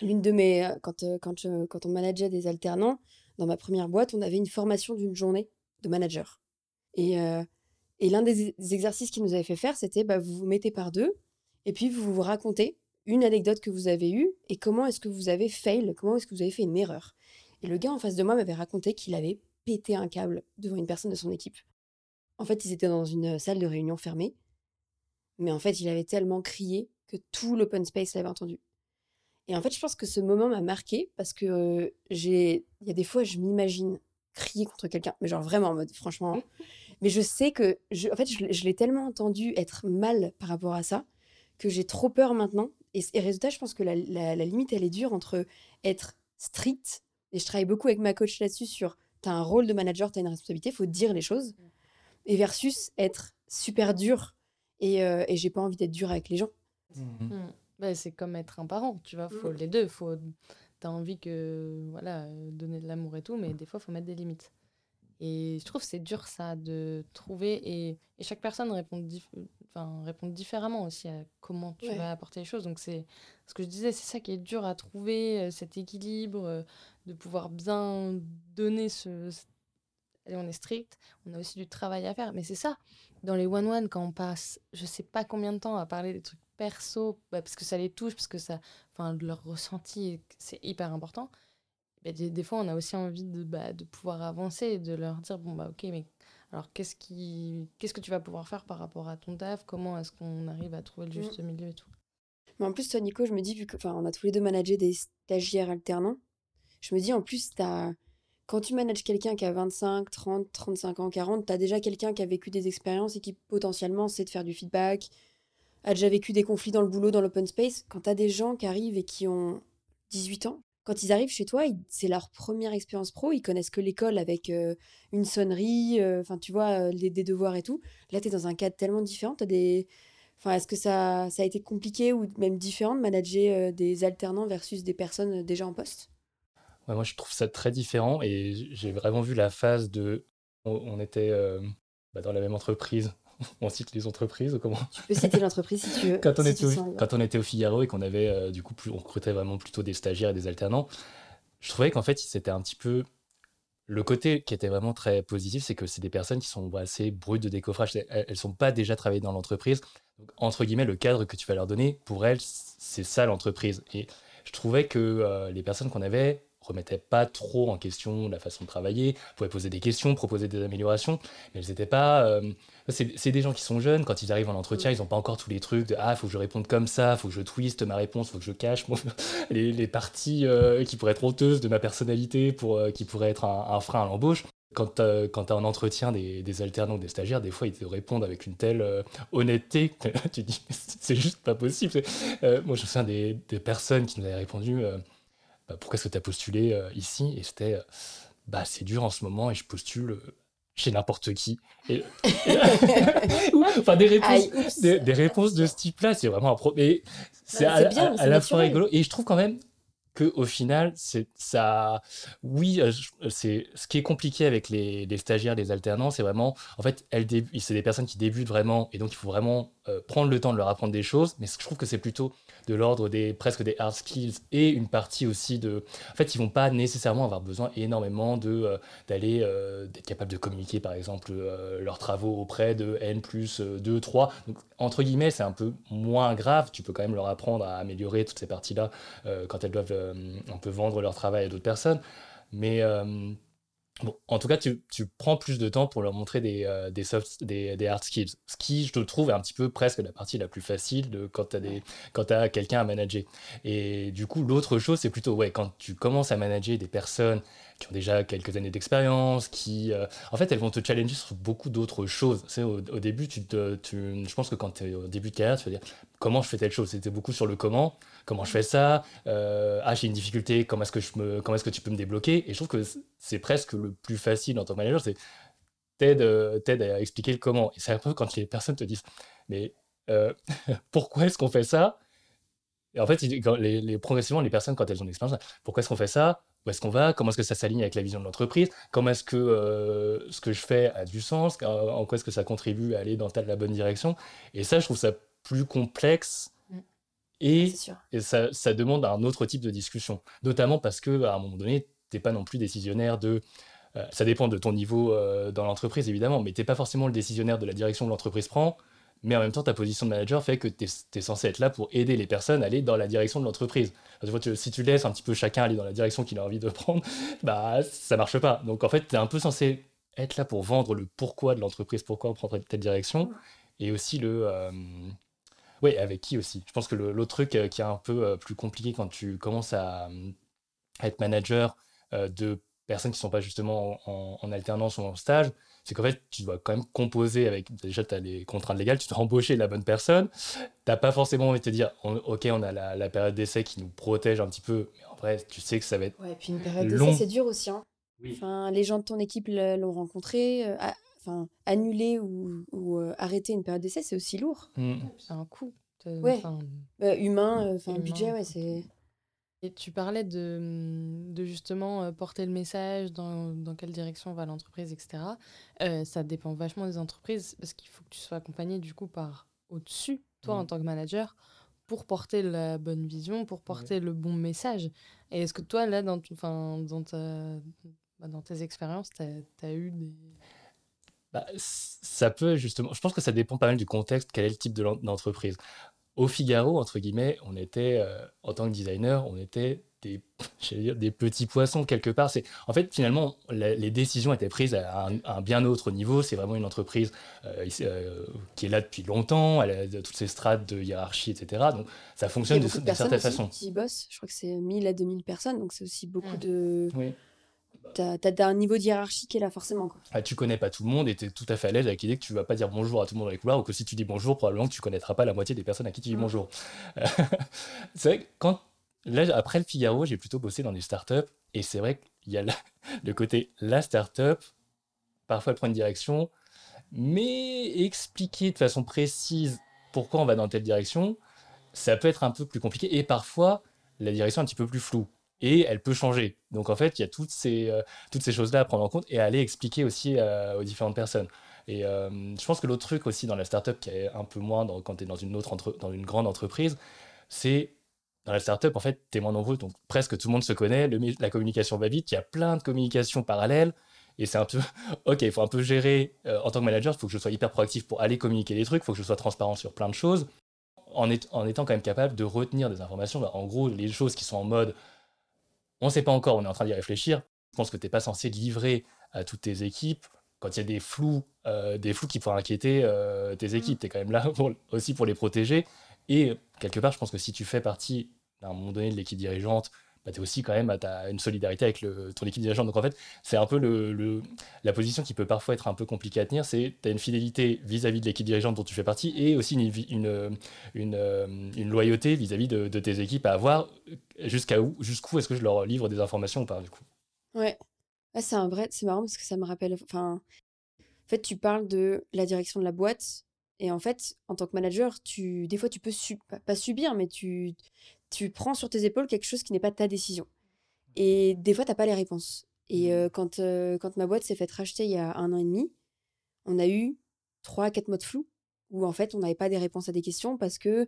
[SPEAKER 1] L'une de mes. euh, Quand, euh, quand, je- quand on manageait des alternants, dans ma première boîte, on avait une formation d'une journée de manager. Et, euh, et l'un des, exercices qu'il nous avait fait faire, c'était bah, vous vous mettez par deux, et puis vous vous racontez une anecdote que vous avez eue, et comment est-ce que vous avez fail, comment est-ce que vous avez fait une erreur. Et le gars en face de moi m'avait raconté qu'il avait pété un câble devant une personne de son équipe. En fait, ils étaient dans une salle de réunion fermée, mais en fait, il avait tellement crié que tout l'open space l'avait entendu. Et en fait, je pense que ce moment m'a marqué parce que euh, j'ai, il y a des fois, je m'imagine crier contre quelqu'un, mais genre vraiment en mode, franchement. Mais je sais que, je, en fait, je, l'ai- je l'ai tellement entendu être mal par rapport à ça que j'ai trop peur maintenant. Et, et résultat, je pense que la, la- la limite, elle est dure entre être strict, et je travaille beaucoup avec ma coach là-dessus sur, t'as un rôle de manager, t'as une responsabilité, faut dire les choses, et versus être super dur, et, euh, et j'ai pas envie d'être dur avec les gens.
[SPEAKER 2] Mm. Bah, c'est comme être un parent, tu vois, faut
[SPEAKER 1] Mm.
[SPEAKER 2] les deux. Faut, t'as envie que, voilà, euh, donner de l'amour et tout, mais des fois, faut mettre des limites. Et je trouve que c'est dur ça de trouver et, et chaque personne répond, dif- enfin, répond différemment aussi à comment tu
[SPEAKER 1] Ouais.
[SPEAKER 2] vas apporter les choses. Donc c'est ce que je disais, c'est ça qui est dur à trouver, euh, cet équilibre, euh, de pouvoir bien donner ce, Allez, on est strict, on a aussi du travail à faire. Mais c'est ça, dans les one-one, quand on passe je sais pas combien de temps à parler des trucs perso, bah, parce que ça les touche, parce que ça, enfin, leur ressenti, c'est hyper important. bah, des, des fois, on a aussi envie de, bah, de pouvoir avancer et de leur dire bon, bah, ok, mais alors qu'est-ce, qui, qu'est-ce que tu vas pouvoir faire par rapport à ton taf? Comment est-ce qu'on arrive à trouver le
[SPEAKER 1] Mm.
[SPEAKER 2] juste milieu et tout?
[SPEAKER 1] Mais en plus, toi, Nico, je me dis, vu que, enfin, on a tous les deux managé des stagiaires alternants, je me dis, en plus, t'as, quand tu manages quelqu'un qui a 25, 30, 35 ans, 40, t'as déjà quelqu'un qui a vécu des expériences et qui potentiellement sait de faire du feedback, a déjà vécu des conflits dans le boulot, dans l'open space. Quand t'as des gens qui arrivent et qui ont 18 ans, quand ils arrivent chez toi, c'est leur première expérience pro, ils connaissent que l'école avec euh, une sonnerie, euh, enfin, tu vois, euh, des devoirs et tout. Là, t'es dans un cadre tellement différent, t'as des Enfin, est-ce que ça, ça a été compliqué ou même différent de manager des alternants versus des personnes déjà en poste?
[SPEAKER 3] Moi, je trouve ça très différent et j'ai vraiment vu la phase de. On, était bah, dans la même entreprise on cite les entreprises ou comment
[SPEAKER 1] Tu peux citer l'entreprise si tu veux.
[SPEAKER 3] quand, on était au, quand on était au Figaro et qu'on avait, euh, du coup, plus, on recrutait vraiment plutôt des stagiaires et des alternants, je trouvais qu'en fait, c'était un petit peu. Le côté qui était vraiment très positif, c'est que c'est des personnes qui sont assez brutes de décoffrage. Elles ne sont pas déjà travaillées dans l'entreprise. entre guillemets, le cadre que tu vas leur donner, pour elles, c'est ça l'entreprise. Et je trouvais que euh, les personnes qu'on avait, remettaient pas trop en question la façon de travailler, pouvaient poser des questions, proposer des améliorations, mais elles n'étaient pas. Euh, c'est des gens qui sont jeunes, quand ils arrivent en entretien, ils n'ont pas encore tous les trucs de Ah, faut que je réponde comme ça, faut que je twiste ma réponse, faut que je cache les, parties euh, qui pourraient être honteuses de ma personnalité, pour, euh, qui pourraient être un, frein à l'embauche. Quand, tu as un entretien des, des, alternants des stagiaires, des fois ils te répondent avec une telle honnêteté que tu dis c'est juste pas possible. moi je me souviens des, personnes qui nous avaient répondu bah, pourquoi est-ce que tu as postulé euh, ici? Et c'était, euh, bah, c'est dur en ce moment et je postule euh, chez n'importe qui. Et, enfin, des réponses, des, réponses de ce type-là, c'est vraiment un problème. C'est à, à, la fois rigolo. Et je trouve quand même que au final, c'est ça. Oui, c'est ce qui est compliqué avec les, stagiaires, les alternants, c'est vraiment, en fait, c'est des personnes qui débutent vraiment, et donc il faut vraiment prendre le temps de leur apprendre des choses. Mais je trouve que c'est plutôt de l'ordre des presque des hard skills et une partie aussi de. En fait, ils vont pas nécessairement avoir besoin énormément de euh, d'aller euh, d'être capable de communiquer, par exemple, euh, leurs travaux auprès de N plus 2, 3. Donc, entre guillemets, c'est un peu moins grave. Tu peux quand même leur apprendre à améliorer toutes ces parties-là quand elles doivent un peu vendre leur travail à d'autres personnes. Mais Bon, en tout cas, tu, prends plus de temps pour leur montrer des, euh, des, soft, hard skills. Ce qui, je te trouve, est un petit peu presque la partie la plus facile de, quand tu as, quelqu'un à manager. Et du coup, l'autre chose, c'est plutôt, ouais, quand tu commences à manager des personnes qui ont déjà quelques années d'expérience, qui, euh, en fait, elles vont te challenger sur beaucoup d'autres choses. C'est au, au, début, tu, tu je pense que quand tu es au début de carrière, tu vas dire comment je fais telle chose? C'était beaucoup sur le comment, comment je fais ça. Euh, ah, j'ai une difficulté, comment est-ce que tu peux me débloquer? Et je trouve que c'est presque le plus facile en tant que manager, c'est t'aide, euh, à expliquer le comment. Et c'est un peu quand les personnes te disent, mais pourquoi est-ce qu'on fait ça? Et en fait, progressivement, les personnes, quand elles ont une expérience, pourquoi est-ce qu'on fait ça? Où est-ce qu'on va, comment est-ce que ça s'aligne avec la vision de l'entreprise, comment est-ce que euh, ce que je fais a du sens, en quoi est-ce que ça contribue à aller dans la bonne direction? Et ça, je trouve ça plus complexe. Et, et ça, ça, demande un autre type de discussion. Notamment parce que à un moment donné, tu n'es pas non plus décisionnaire de... Euh, ça dépend de ton niveau euh, dans l'entreprise, évidemment, mais tu n'es pas forcément le décisionnaire de la direction que l'entreprise prend mais en même temps, ta position de manager fait que tu es, censé être là pour aider les personnes à aller dans la direction de l'entreprise. Si tu laisses un petit peu chacun aller dans la direction qu'il a envie de prendre, bah ça marche pas. Donc en fait, tu es un peu censé être là pour vendre le pourquoi de l'entreprise, pourquoi on prend telle direction, et aussi le... Euh, oui, avec qui aussi? Je pense que l'autre truc euh, qui est un peu euh, plus compliqué quand tu commences à, être manager de personnes qui ne sont pas justement en alternance ou en stage, c'est qu'en fait, tu dois quand même composer avec. Déjà, tu as les contraintes légales, tu dois embaucher la bonne personne. Tu n'as pas forcément envie de te dire, OK, on a la, période d'essai qui nous protège un petit peu, mais en vrai, tu sais que ça va être.
[SPEAKER 1] Ouais, et puis une période d'essai, c'est dur aussi. Hein. Enfin, les gens de ton équipe l'ont rencontré. Euh, enfin, annuler ou, ou euh, arrêter une période d'essai, c'est aussi lourd.
[SPEAKER 2] Mmh. C'est un coût.
[SPEAKER 1] Ouais. Bah, humain, enfin, budget, ouais, c'est.
[SPEAKER 2] Et tu parlais de, mmh, de justement euh, porter le message, dans, dans quelle direction va l'entreprise, etc. Euh, ça dépend vachement des entreprises parce qu'il faut que tu sois accompagné du coup par au-dessus, toi en mmh. tant que manager, pour porter la bonne vision, pour porter le bon message. Et est-ce que toi, là, dans, dans, ta, bah, dans tes expériences, tu as, eu des...
[SPEAKER 3] Bah, ça peut justement, je pense que ça dépend pas mal du contexte, quel est le type d'entreprise au Figaro, entre guillemets, on était, euh, en tant que designer, on était des, dire, des petits poissons quelque part. C'est, en fait, finalement, les décisions étaient prises à un, bien autre niveau. C'est vraiment une entreprise euh, euh, qui est là depuis longtemps, elle a toutes ces strates de hiérarchie, etc. Donc, ça fonctionne de, de, certaine façon.
[SPEAKER 1] Qui bossent, je crois que c'est 1000 à 2000 personnes, donc c'est aussi beaucoup mmh. de. Oui tu as, un niveau de hiérarchie qui est là forcément. Quoi.
[SPEAKER 3] Ah, tu connais pas tout le monde et tu es tout à fait à l'aise avec l'idée que tu vas pas dire bonjour à tout le monde dans les couloirs ou que si tu dis bonjour, probablement que tu connaîtras pas la moitié des personnes à qui tu dis mm. bonjour. c'est vrai que quand, là, après le Figaro, j'ai plutôt bossé dans des startups et c'est vrai qu'il y a le côté la startup, parfois elle prend une direction, mais expliquer de façon précise pourquoi on va dans telle direction, ça peut être un peu plus compliqué. Et parfois, la direction est un petit peu plus floue. Et elle peut changer. Donc en fait, il y a toutes ces, euh, toutes ces choses-là à prendre en compte et à aller expliquer aussi aux différentes personnes. Et je pense que l'autre truc aussi dans la startup qui est un peu moins quand tu es dans une, autre dans une grande entreprise, c'est dans la startup, en fait, tu es moins nombreux, donc presque tout le monde se connaît, la communication va vite, il y a plein de communications parallèles, et c'est un peu, ok, il faut un peu gérer, euh, en tant que manager, il faut que je sois hyper proactif pour aller communiquer des trucs, il faut que je sois transparent sur plein de choses, en, en étant quand même capable de retenir des informations. Bah, en gros, les choses qui sont en mode, on ne sait pas encore, on est en train d'y réfléchir, je pense que tu n'es pas censé livrer à toutes tes équipes. Quand il y a des flous, euh, des flous qui pourraient inquiéter euh, tes équipes, tu es quand même là aussi pour les protéger. Et quelque part, je pense que si tu fais partie à un moment donné de l'équipe dirigeante, bah, tu es aussi quand même à une solidarité avec ton équipe dirigeante. Donc en fait, c'est un peu le, la position qui peut parfois être un peu compliquée à tenir, c'est tu as une fidélité vis-à-vis de l'équipe dirigeante dont tu fais partie et aussi une, une, une, une loyauté vis-à-vis de, de, tes équipes à avoir jusqu'à où, jusqu'où est-ce que je leur livre des informations ou pas du coup.
[SPEAKER 1] Ouais, ah, c'est un vrai, c'est marrant parce que ça me rappelle, enfin, en fait, tu parles de la direction de la boîte et en fait, en tant que manager, tu, des fois, tu peux pas subir, mais tu, tu prends sur tes épaules quelque chose qui n'est pas ta décision. Et des fois, tu n'as pas les réponses. Et mmh. quand, quand ma boîte s'est faite racheter il y a un an et demi, on a eu trois quatre mois de flou où en fait, on n'avait pas des réponses à des questions parce que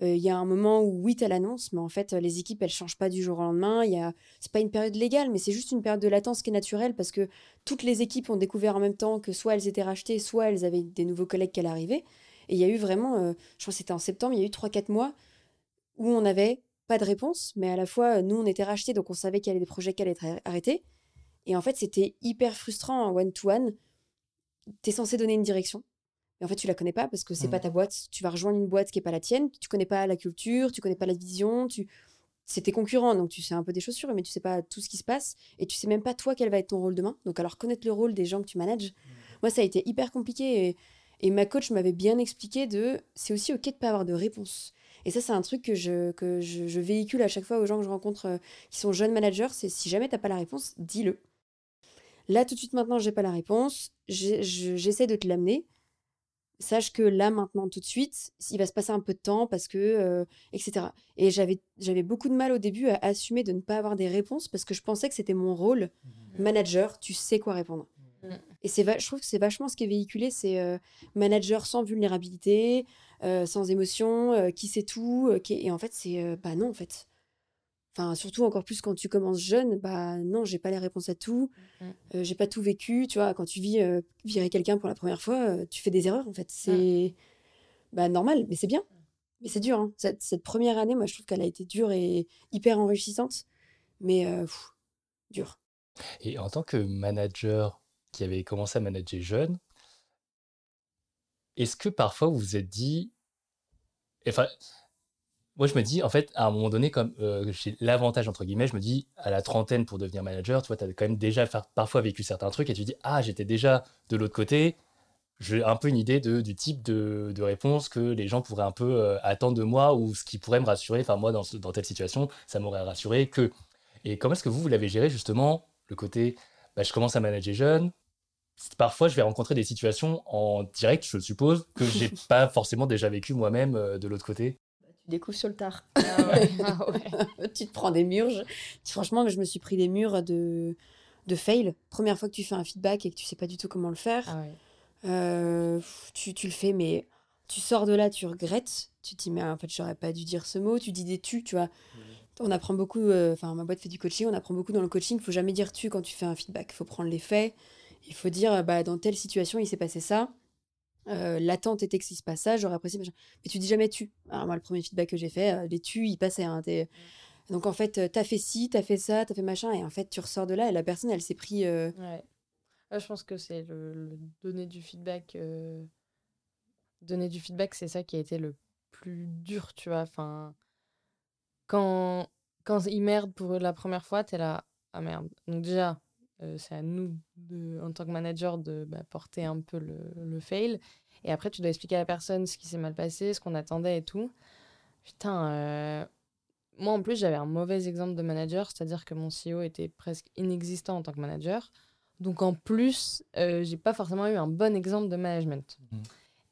[SPEAKER 1] il y a un moment où oui, tu as l'annonce, mais en fait, les équipes, elles changent pas du jour au lendemain. Ce n'est c'est pas une période légale, mais c'est juste une période de latence qui est naturelle parce que toutes les équipes ont découvert en même temps que soit elles étaient rachetées, soit elles avaient des nouveaux collègues qui allaient arriver. Et il y a eu vraiment, je crois que c'était en septembre, il y a eu trois, quatre mois où on n'avait pas de réponse, mais à la fois, nous, on était rachetés, donc on savait qu'il y avait des projets qui allaient être arrêtés. Et en fait, c'était hyper frustrant en one-to-one. Tu es censé donner une direction, mais en fait, tu la connais pas parce que c'est pas mmh. ta boîte. Tu vas rejoindre une boîte qui est pas la tienne, tu connais pas la culture, tu connais pas la vision, tu c'est tes concurrents, donc tu sais un peu des chaussures, mais tu sais pas tout ce qui se passe et tu sais même pas toi quel va être ton rôle demain. Donc alors connaître le rôle des gens que tu manages, mmh. moi ça a été hyper compliqué et, et ma coach m'avait bien expliqué de c'est aussi ok de pas avoir de réponse. Et ça, c'est un truc que, je, que je, véhicule à chaque fois aux gens que je rencontre euh, qui sont jeunes managers, c'est si jamais tu n'as pas la réponse, dis-le. Là, tout de suite, maintenant, j'ai pas la réponse, j'essaie de te l'amener. Sache que là, maintenant, tout de suite, il va se passer un peu de temps parce que, euh, etc. Et j'avais, j'avais beaucoup de mal au début à assumer de ne pas avoir des réponses parce que je pensais que c'était mon rôle. Mmh. Manager, tu sais quoi répondre. Mmh. Et c'est je trouve que c'est vachement ce qui est véhiculé, c'est euh, manager sans vulnérabilité, euh, sans émotion, euh, qui sait tout. Euh, et en fait, c'est bah non, en fait. Enfin, surtout encore plus quand tu commences jeune, bah non, j'ai pas les réponses à tout, mmh. j'ai pas tout vécu. Tu vois, quand tu vis virer quelqu'un pour la première fois, tu fais des erreurs en fait. C'est bah normal, mais c'est bien. Mais c'est dur. Hein. Cette, cette, première année, moi, je trouve qu'elle a été dure et hyper enrichissante, mais dure.
[SPEAKER 3] Et en tant que manager qui avait commencé à manager jeune, est-ce que parfois vous vous êtes dit, enfin, moi je me dis, en fait, à un moment donné, comme euh, j'ai l'avantage, entre guillemets, je me dis, à la trentaine pour devenir manager, tu vois, tu as quand même déjà parfois vécu certains trucs et tu dis, ah, j'étais déjà de l'autre côté, j'ai un peu une idée de, du type de, de, réponse que les gens pourraient un peu euh, attendre de moi ou ce qui pourrait me rassurer. Enfin, moi, dans, dans telle situation, ça m'aurait rassuré que. Et comment est-ce que vous, vous l'avez géré justement, le côté, bah, je commence à manager jeune, parfois je vais rencontrer des situations en direct, je suppose, que j'ai pas forcément déjà vécu moi-même euh, de l'autre côté.
[SPEAKER 1] Bah, tu découvres sur le tard. Ah ah tu te prends des murs. Franchement, je me suis pris des murs de, de fail. Première fois que tu fais un feedback et que tu sais pas du tout comment le faire, ah euh, tu, tu, le fais, mais tu sors de là, tu regrettes. Tu te dis, mais en fait, j'aurais pas dû dire ce mot. Tu dis des tu, tu vois. On apprend beaucoup, euh, enfin, ma boîte fait du coaching, on apprend beaucoup dans le coaching. Il faut jamais dire tu quand tu fais un feedback. Il faut prendre les faits. Il faut dire, bah, dans telle situation, il s'est passé ça. Euh, L'attente était que s'il se passe ça, j'aurais apprécié. Mais tu dis jamais tu. Alors, moi, le premier feedback que j'ai fait, euh, les tu, ils passaient. Hein, mmh. Donc, en fait, euh, t'as fait ci, t'as fait ça, t'as fait machin. Et en fait, tu ressors de là et la personne, elle s'est pris. Euh,
[SPEAKER 2] ouais. je pense que c'est le, donner du feedback. Donner du feedback, c'est ça qui a été le plus dur, tu vois. Enfin, quand, quand ils merdent pour la première fois, t'es là. Ah merde. Donc, déjà, c'est à nous, de, en tant que manager, de bah, porter un peu le, le, fail. Et après, tu dois expliquer à la personne ce qui s'est mal passé, ce qu'on attendait et tout. Putain, euh, moi en plus, j'avais un mauvais exemple de manager, c'est-à-dire que mon CEO était presque inexistant en tant que manager. Donc en plus, euh, j'ai pas forcément eu un bon exemple de management. Mmh.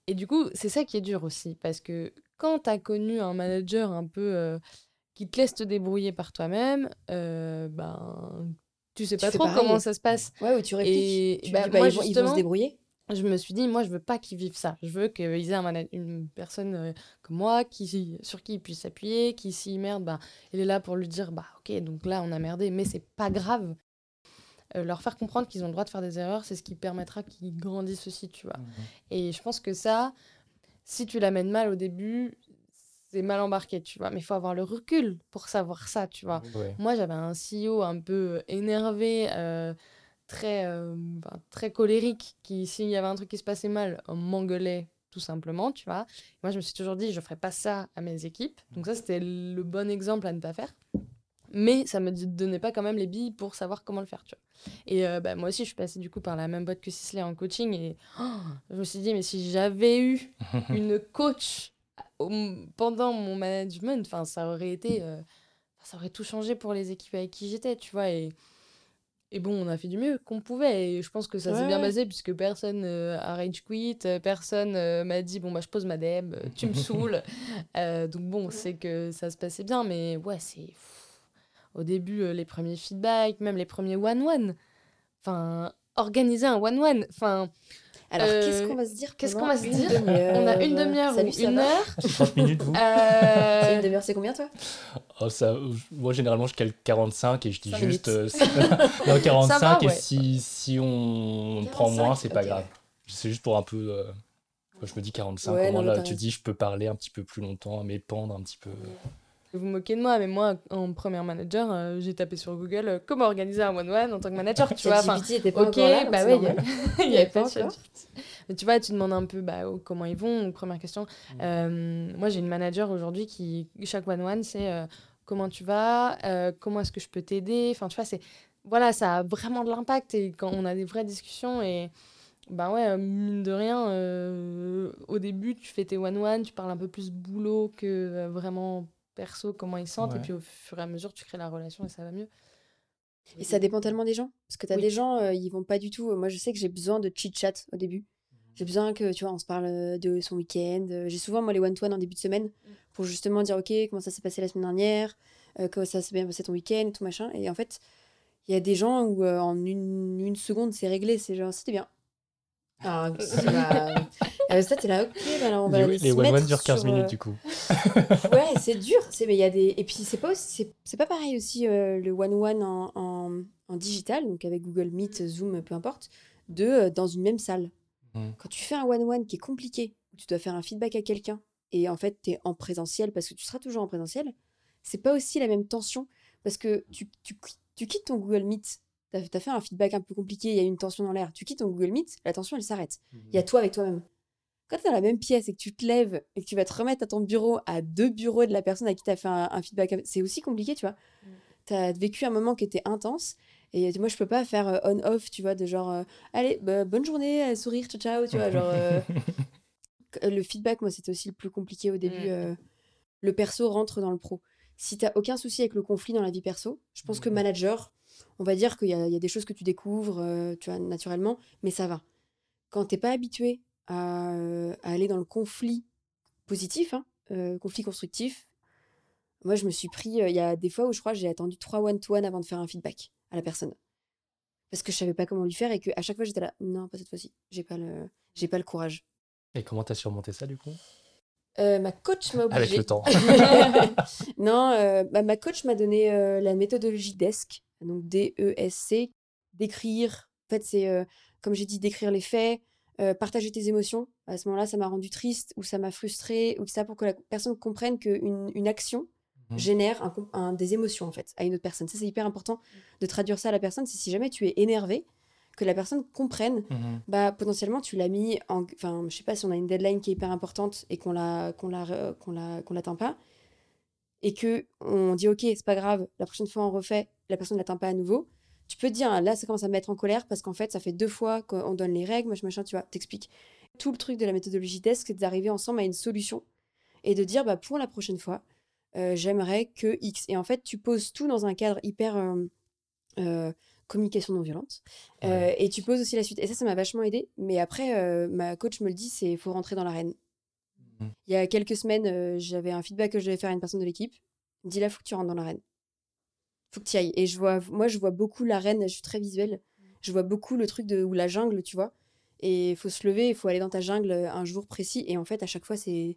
[SPEAKER 2] Et du coup, c'est ça qui est dur aussi, parce que quand tu as connu un manager un peu euh, qui te laisse te débrouiller par toi-même, euh, ben, tu sais pas trop comment ça se passe.
[SPEAKER 1] Ouais, ou tu répliques.
[SPEAKER 2] Et
[SPEAKER 1] Tu
[SPEAKER 2] bah,
[SPEAKER 1] dis, bah,
[SPEAKER 2] moi,
[SPEAKER 1] ils, vont, ils vont
[SPEAKER 2] justement,
[SPEAKER 1] se débrouiller.
[SPEAKER 2] je me suis dit, moi, je veux pas qu'ils vivent ça. Je veux qu'ils aient un une personne euh, comme moi qui, sur qui ils puissent s'appuyer, qui, s'il merde, bah, il est là pour lui dire, bah, ok, donc là, on a merdé, mais c'est pas grave. Euh, leur faire comprendre qu'ils ont le droit de faire des erreurs, c'est ce qui permettra qu'ils grandissent aussi, tu vois. Et je pense que ça, si tu l'amènes mal au début, c'est mal embarqué, tu vois. Mais il faut avoir le recul pour savoir ça, tu vois.
[SPEAKER 3] Ouais.
[SPEAKER 2] Moi, j'avais un CEO un peu énervé, euh, très, euh, ben, très colérique, qui, s'il y avait un truc qui se passait mal, m'engueulait tout simplement, tu vois. Moi, je me suis toujours dit, je ferai pas ça à mes équipes. Donc ça, c'était le bon exemple à ne pas faire. Mais ça me donnait pas quand même les billes pour savoir comment le faire, tu vois. Et euh, bah, moi aussi, je suis passée du coup par la même boîte que Sisley en coaching. Et oh, je me suis dit, mais si j'avais eu une coach pendant mon management, enfin, ça aurait été, euh, ça aurait tout changé pour les équipes avec qui j'étais, tu vois. Et, et bon, on a fait du mieux qu'on pouvait. Et je pense que ça s'est
[SPEAKER 1] Ouais,
[SPEAKER 2] bien passé puisque personne euh, a rage quit, euh, personne euh, m'a dit bon bah je pose ma euh, tu me saoules. Donc bon, c'est que ça se passait bien, mais ouais, c'est au début les premiers feedbacks, même les premiers one one. Enfin, organiser un one one. Enfin,
[SPEAKER 1] Alors,
[SPEAKER 2] Euh,
[SPEAKER 1] qu'est-ce qu'on va se dire
[SPEAKER 2] qu'est-ce qu'on va se dire on a une demi-heure
[SPEAKER 1] Salut,
[SPEAKER 2] ou
[SPEAKER 1] ça
[SPEAKER 2] une heure.
[SPEAKER 3] 30 minutes, vous
[SPEAKER 2] Euh,
[SPEAKER 1] C'est une demi-heure, c'est combien toi?
[SPEAKER 3] Oh, ça, Moi, généralement, je calcule 45 et je dis juste. euh, non, 45
[SPEAKER 2] Ça va,
[SPEAKER 3] et si, si on prend
[SPEAKER 1] 45,
[SPEAKER 3] moins, c'est pas grave. C'est juste pour un peu. euh, Je me dis 45,
[SPEAKER 1] Ouais, non, mais
[SPEAKER 3] là, tu dis, je peux parler un petit peu plus longtemps, m'épandre un petit peu.
[SPEAKER 2] Vous vous moquez de moi, mais moi, en première manager, euh, j'ai tapé sur Google euh, comment organiser un one-one en tant que manager, tu vois. Enfin,
[SPEAKER 1] était pas
[SPEAKER 2] ok,
[SPEAKER 1] là,
[SPEAKER 2] bah ouais, il y
[SPEAKER 1] normal.
[SPEAKER 2] a- il y avait pas de. Mais tu vois, tu demandes un peu bah, oh, comment ils vont, première question. Euh, moi, j'ai une manager aujourd'hui qui, chaque one-one, c'est comment tu vas, comment est-ce que je peux t'aider. Enfin, tu vois, c'est. Voilà, ça a vraiment de l'impact et quand on a des vraies discussions et. Bah ouais, mine de rien, au début, tu fais tes one-one, tu parles un peu plus boulot que vraiment perso, comment ils sentent, et puis au fur et à mesure, tu crées la relation et ça va mieux.
[SPEAKER 1] Et ça dépend tellement des gens. Parce que tu as
[SPEAKER 2] Oui.
[SPEAKER 1] des gens, euh, ils vont pas du tout. Moi, je sais que j'ai besoin de chit-chat au début. J'ai besoin que, tu vois, on se parle euh, de son week-end. Euh, J'ai souvent, moi, les one-to-one en début de semaine pour justement dire, OK, comment ça s'est passé la semaine dernière, euh, comment ça s'est bien passé ton week-end, tout machin. Et en fait, il y a des gens où euh, en une, une seconde, c'est réglé. C'est genre, c'était bien. Ah, c'est bah, euh, ça, t'es là, ok, bah alors on va
[SPEAKER 3] Les, les one-one
[SPEAKER 1] mettre
[SPEAKER 3] durent 15
[SPEAKER 1] sur,
[SPEAKER 3] minutes
[SPEAKER 1] euh,
[SPEAKER 3] du coup.
[SPEAKER 1] ouais, c'est dur. C'est mais il y a des et puis c'est pas aussi c'est c'est pas pareil aussi euh, le one one en, en, en digital donc avec Google Meet, Zoom, peu importe, de euh, dans une même salle.
[SPEAKER 3] Mhm.
[SPEAKER 1] Quand tu fais un one one qui est compliqué, où tu dois faire un feedback à quelqu'un et en fait tu es en présentiel parce que tu seras toujours en présentiel, c'est pas aussi la même tension parce que tu tu quittes ton Google Meet, tu as, fait un feedback un peu compliqué, il y a une tension dans l'air, tu quittes ton Google Meet, la tension elle s'arrête. Il y a toi avec toi-même. Quand tu es dans la même pièce et que tu te lèves et que tu vas te remettre à ton bureau, à deux bureaux de la personne à qui tu as fait un, un feedback, c'est aussi compliqué, tu vois. Tu as vécu un moment qui était intense et moi, je peux pas faire euh, on-off, tu vois, de genre, euh, allez, bah, bonne journée, euh, sourire, ciao, ciao, tu vois, genre. euh, que- le feedback, moi, c'était aussi le plus compliqué au début.
[SPEAKER 2] Mm.
[SPEAKER 1] euh, le perso rentre dans le pro. Si t'as aucun souci avec le conflit dans la vie perso, je pense que
[SPEAKER 3] Mhm.
[SPEAKER 1] manager, on va dire qu'il y, y a des choses que tu découvres, euh, tu vois, naturellement, mais ça va. Quand t'es pas habitué à, à aller dans le conflit positif, hein, euh, conflit constructif, moi, je me suis pris. euh, Il y a des fois où je crois que j'ai attendu trois one-to-one avant de faire un feedback à la personne. Parce que je savais pas comment lui faire et qu'à chaque fois, j'étais là, non, pas cette fois-ci. J'ai pas le, pas le courage.
[SPEAKER 3] Et comment t'as surmonté ça du coup?
[SPEAKER 1] Euh, ma coach m'a obligé.
[SPEAKER 3] Avec le temps.
[SPEAKER 1] non, euh, bah, ma coach m'a donné euh, la méthodologie DESC, donc D-E-S-C, d'écrire. En fait, c'est, euh, comme j'ai dit, d'écrire les faits, euh, partager tes émotions. À ce moment-là, ça m'a rendu triste ou ça m'a frustré ou ça pour que la personne comprenne qu'une une action
[SPEAKER 3] Mhm.
[SPEAKER 1] génère un des émotions en fait à une autre personne. Ça, c'est hyper important de traduire ça à la personne. C'est si jamais tu es énervé, que la personne comprenne
[SPEAKER 3] Mhm.
[SPEAKER 1] bah potentiellement tu l'as mis en enfin je sais pas si on a une deadline qui est hyper importante et qu'on la qu'on la re- qu'on la qu'on l'atteint pas et que on dit ok c'est pas grave la prochaine fois on refait la personne l'atteint pas à nouveau tu peux te dire là ça commence à me mettre en colère parce qu'en fait ça fait deux fois qu'on donne les règles machin machin tu vois t'expliques tout le truc de la méthodologie desk c'est d'arriver ensemble à une solution et de dire bah pour la prochaine fois euh, j'aimerais que X et en fait tu poses tout dans un cadre hyper euh, euh, communication non violente. Et tu poses aussi la suite. Et ça, ça m'a vachement aidé. Mais après, ma coach me le dit, c'est faut rentrer dans l'arène.
[SPEAKER 3] Mhm.
[SPEAKER 1] Il y a quelques semaines, j'avais un feedback que je devais faire à une personne de l'équipe. Dit là, faut que tu rentres dans l'arène. Que tu ailles. Et je vois, moi, je vois beaucoup l'arène. Je suis très visuelle. Je vois beaucoup le truc de ou la jungle, tu vois. Et il faut se lever, il faut aller dans ta jungle un jour précis. Et en fait, à chaque fois, c'est.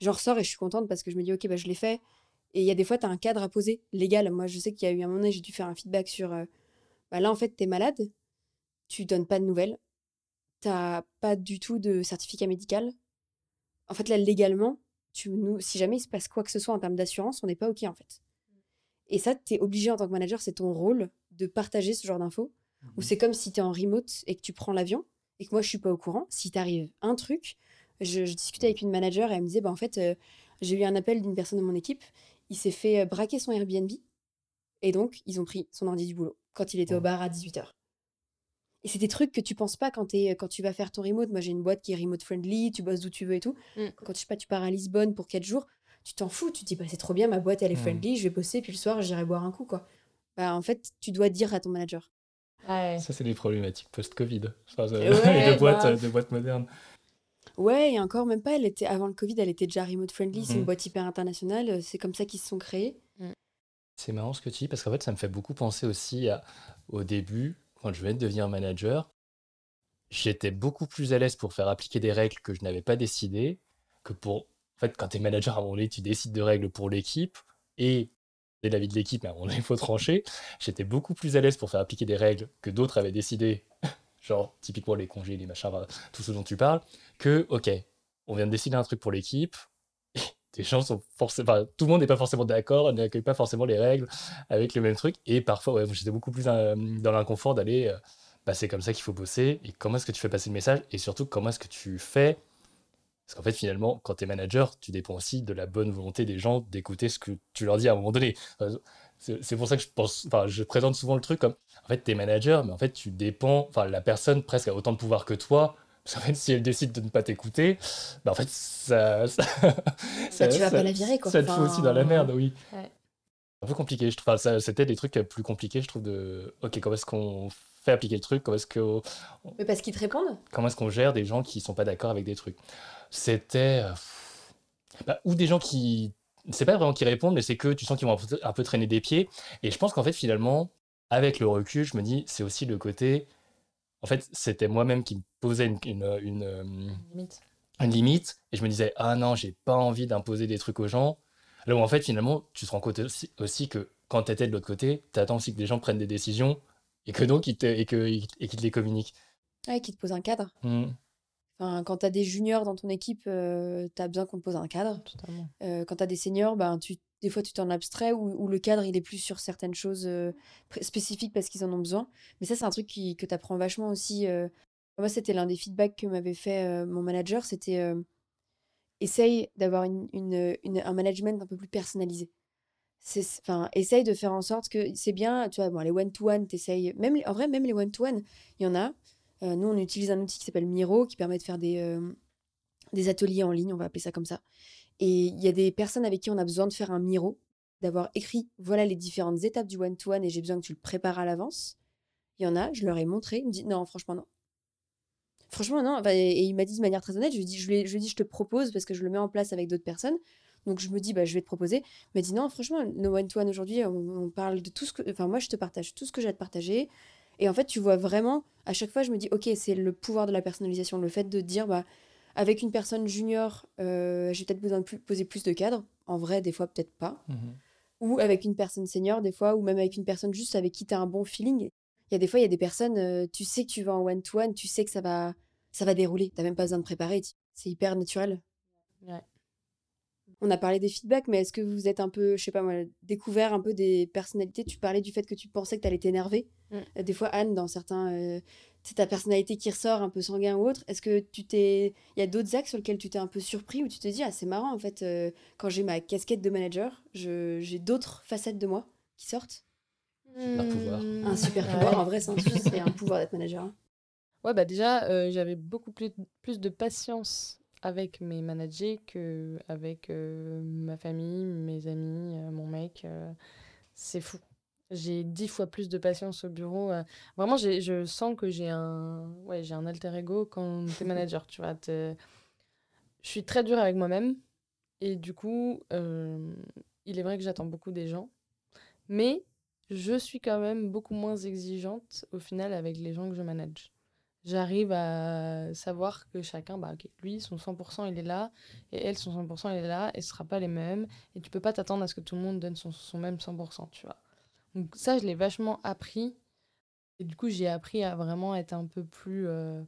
[SPEAKER 1] J'en ressors et je suis contente parce que je me dis, ok, bah, je l'ai fait. Et il y a des fois, tu as un cadre à poser légal. Moi, je sais qu'il y a eu un moment donné, j'ai dû faire un feedback sur. euh, bah, là, en fait, tu es malade, tu donnes pas de nouvelles, t'as pas du tout de certificat médical. En fait, là, légalement, tu nous, si jamais il se passe quoi que ce soit en termes d'assurance, on n'est pas OK, en fait. Et ça, tu es obligé en tant que manager, c'est ton rôle de partager ce genre d'infos. Ou c'est comme si tu es en remote et que tu prends l'avion et que moi, je suis pas au courant. Si t'arrive un truc, je, je discutais avec une manager et elle me disait, bah, en fait, euh, j'ai eu un appel d'une personne de mon équipe, il s'est fait euh, braquer son Airbnb et donc, ils ont pris son ordi du boulot quand il était au bar à 18h. Et c'est des trucs que tu penses pas quand, quand tu vas faire ton remote. Moi, j'ai une boîte qui est remote friendly, tu bosses d'où tu veux et tout.
[SPEAKER 2] Mm.
[SPEAKER 1] Quand je sais pas, tu pars à Lisbonne pour 4 jours, tu t'en fous. Tu te dis, bah, c'est trop bien, ma boîte, elle est
[SPEAKER 3] Mm.
[SPEAKER 1] friendly, je vais bosser, puis le soir, j'irai boire un coup, quoi. Bah, en fait, tu dois dire à ton manager.
[SPEAKER 2] Ouais.
[SPEAKER 3] Ça, c'est des problématiques post-Covid. Enfin,
[SPEAKER 1] Ouais,
[SPEAKER 3] de boîtes,
[SPEAKER 2] bah.
[SPEAKER 3] de boîtes modernes.
[SPEAKER 1] Ouais, et encore même pas, elle était, avant le Covid, elle était déjà remote friendly, c'est une
[SPEAKER 3] Mhm.
[SPEAKER 1] boîte hyper internationale, euh, c'est comme ça qu'ils se sont créés.
[SPEAKER 3] C'est marrant ce que tu dis parce qu'en fait, ça me fait beaucoup penser aussi à, au début, quand je venais de devenir manager, j'étais beaucoup plus à l'aise pour faire appliquer des règles que je n'avais pas décidées que pour. En fait, quand tu es manager, à un moment donné, tu décides de règles pour l'équipe et c'est l'avis de l'équipe, mais à un moment donné, il faut trancher. J'étais beaucoup plus à l'aise pour faire appliquer des règles que d'autres avaient décidées, genre typiquement les congés, les machins, tout ce dont tu parles, que, ok, on vient de décider un truc pour l'équipe, des gens sont forcément. tout le monde n'est pas forcément d'accord, n'accueille pas forcément les règles avec le même truc. Et parfois, ouais, j'étais beaucoup plus euh, dans l'inconfort d'aller. euh, bah, c'est comme ça qu'il faut bosser. Et comment est-ce que tu fais passer le message Et surtout, comment est-ce que tu fais Parce qu'en fait, finalement, quand tu es manager, tu dépends aussi de la bonne volonté des gens d'écouter ce que tu leur dis à un moment donné. Euh, C'est pour ça que je pense, enfin, je présente souvent le truc comme, en fait, tu es manager, mais en fait, tu dépends, enfin, la personne presque a autant de pouvoir que toi. Parce qu'en fait, si elle décide de ne pas t'écouter, bah, en fait, ça, ça, ça-
[SPEAKER 1] tu vas
[SPEAKER 3] ça-
[SPEAKER 1] pas la virer, quoi.
[SPEAKER 3] Ça te fout aussi dans la
[SPEAKER 1] Enfin,
[SPEAKER 3] merde, oui.
[SPEAKER 2] Ouais.
[SPEAKER 3] Un peu compliqué, je trouve. Enfin, c'était des trucs plus compliqués, je trouve, de, ok, comment est-ce qu'on fait appliquer le truc, comment est-ce que
[SPEAKER 1] Mais parce qu'ils te répondent
[SPEAKER 3] comment est-ce qu'on gère des gens qui sont pas d'accord avec des trucs C'était. euh, bah, ou des gens qui. C'est pas vraiment qui répondent, mais c'est que tu sens qu'ils vont un peu, traîner des pieds. Et je pense qu'en fait, finalement, avec le recul, je me dis, c'est aussi le côté. En fait, c'était moi-même qui me posais une, une, une, euh,
[SPEAKER 2] Limite.
[SPEAKER 3] une limite. Et je me disais, ah non, j'ai pas envie d'imposer des trucs aux gens. Là où en fait, finalement, tu te rends compte aussi, aussi que quand tu étais de l'autre côté, tu attends aussi que les gens prennent des décisions et que donc ils te, et que, et qu'ils te les communiquent.
[SPEAKER 1] Ouais, qui te posent un cadre.
[SPEAKER 3] Hmm.
[SPEAKER 1] Enfin, quand tu as des juniors dans ton équipe, tu as besoin qu'on te pose un cadre.
[SPEAKER 2] Totalement.
[SPEAKER 1] Euh, quand tu as des seniors, ben, tu, des fois tu t'en abstrais ou, ou le cadre il est plus sur certaines choses euh, spécifiques parce qu'ils en ont besoin. Mais ça, c'est un truc qui, que tu apprends vachement aussi. euh. Moi, c'était l'un des feedbacks que m'avait fait euh, mon manager c'était euh, essaye d'avoir une, une- une- un management un peu plus personnalisé. Enfin, essaye de faire en sorte que c'est bien, tu vois, bon, les one-to-one, t'essayes, même, en vrai, même les one-to-one, il y en a. Euh, nous, on utilise un outil qui s'appelle Miro qui permet de faire des, euh, des ateliers en ligne, on va appeler ça comme ça. Et il y a des personnes avec qui on a besoin de faire un Miro, d'avoir écrit voilà les différentes étapes du one-to-one et j'ai besoin que tu le prépares à l'avance. Il y en a, je leur ai montré, il me dit non, franchement, non. Franchement, non. Et, il m'a dit de manière très honnête, je lui ai- je lui ai dit, je te propose parce que je le mets en place avec d'autres personnes. Donc je me dis, bah, je vais te proposer. Il m'a dit, non, franchement, nos one-to-one aujourd'hui, on, on parle de tout ce que. Enfin, moi, je te partage tout ce que j'ai à te partager. Et en fait, tu vois vraiment, à chaque fois, je me dis, ok, c'est le pouvoir de la personnalisation, le fait de dire, bah, avec une personne junior, euh, j'ai peut-être besoin de plus- poser plus de cadres. En vrai, des fois, peut-être pas.
[SPEAKER 3] Mhm.
[SPEAKER 1] Ou avec une personne senior, des fois, ou même avec une personne juste avec qui tu as un bon feeling. Il y a des fois, il y a des personnes, euh, tu sais que tu vas en one-to-one, tu sais que ça va, ça va dérouler. Tu même pas besoin de préparer. C'est hyper naturel.
[SPEAKER 2] Ouais.
[SPEAKER 1] On a parlé des feedbacks, mais est-ce que vous êtes un peu, je sais pas moi, découvert un peu des personnalités? Tu parlais du fait que tu pensais que tu allais t'énerver.
[SPEAKER 2] Mm.
[SPEAKER 1] Euh, Des fois, Anne, dans certains. euh, c'est ta personnalité qui ressort un peu sanguin ou autre. Est-ce que tu t'es. Il y a d'autres axes sur lesquels tu t'es un peu surpris ou tu te dis, ah, c'est marrant en fait, euh, quand j'ai ma casquette de manager, je- j'ai d'autres facettes de moi qui sortent?
[SPEAKER 3] Super pouvoir.
[SPEAKER 1] Un super
[SPEAKER 2] Ouais.
[SPEAKER 1] pouvoir, en vrai, c'est un, un pouvoir d'être manager. hein.
[SPEAKER 2] Ouais, bah déjà, euh, j'avais beaucoup plus, plus de patience avec mes managers que avec euh, ma famille, mes amis, euh, mon mec. euh, c'est fou. J'ai dix fois plus de patience au bureau. Vraiment, je sens que j'ai un, ouais, j'ai un alter ego quand t'es manager, tu vois. Je suis très dure avec moi-même. Et du coup, il est vrai que j'attends beaucoup des gens. Mais je suis quand même beaucoup moins exigeante au final avec les gens que je manage. J'arrive à savoir que chacun, bah, ok, lui, son 100%, il est là, et elle, son 100%, il est là, et ce sera pas les mêmes. Et tu peux pas t'attendre à ce que tout le monde donne son, son même 100%, tu vois. Donc ça, je l'ai vachement appris. Et du coup, j'ai appris à vraiment être un peu plus euh,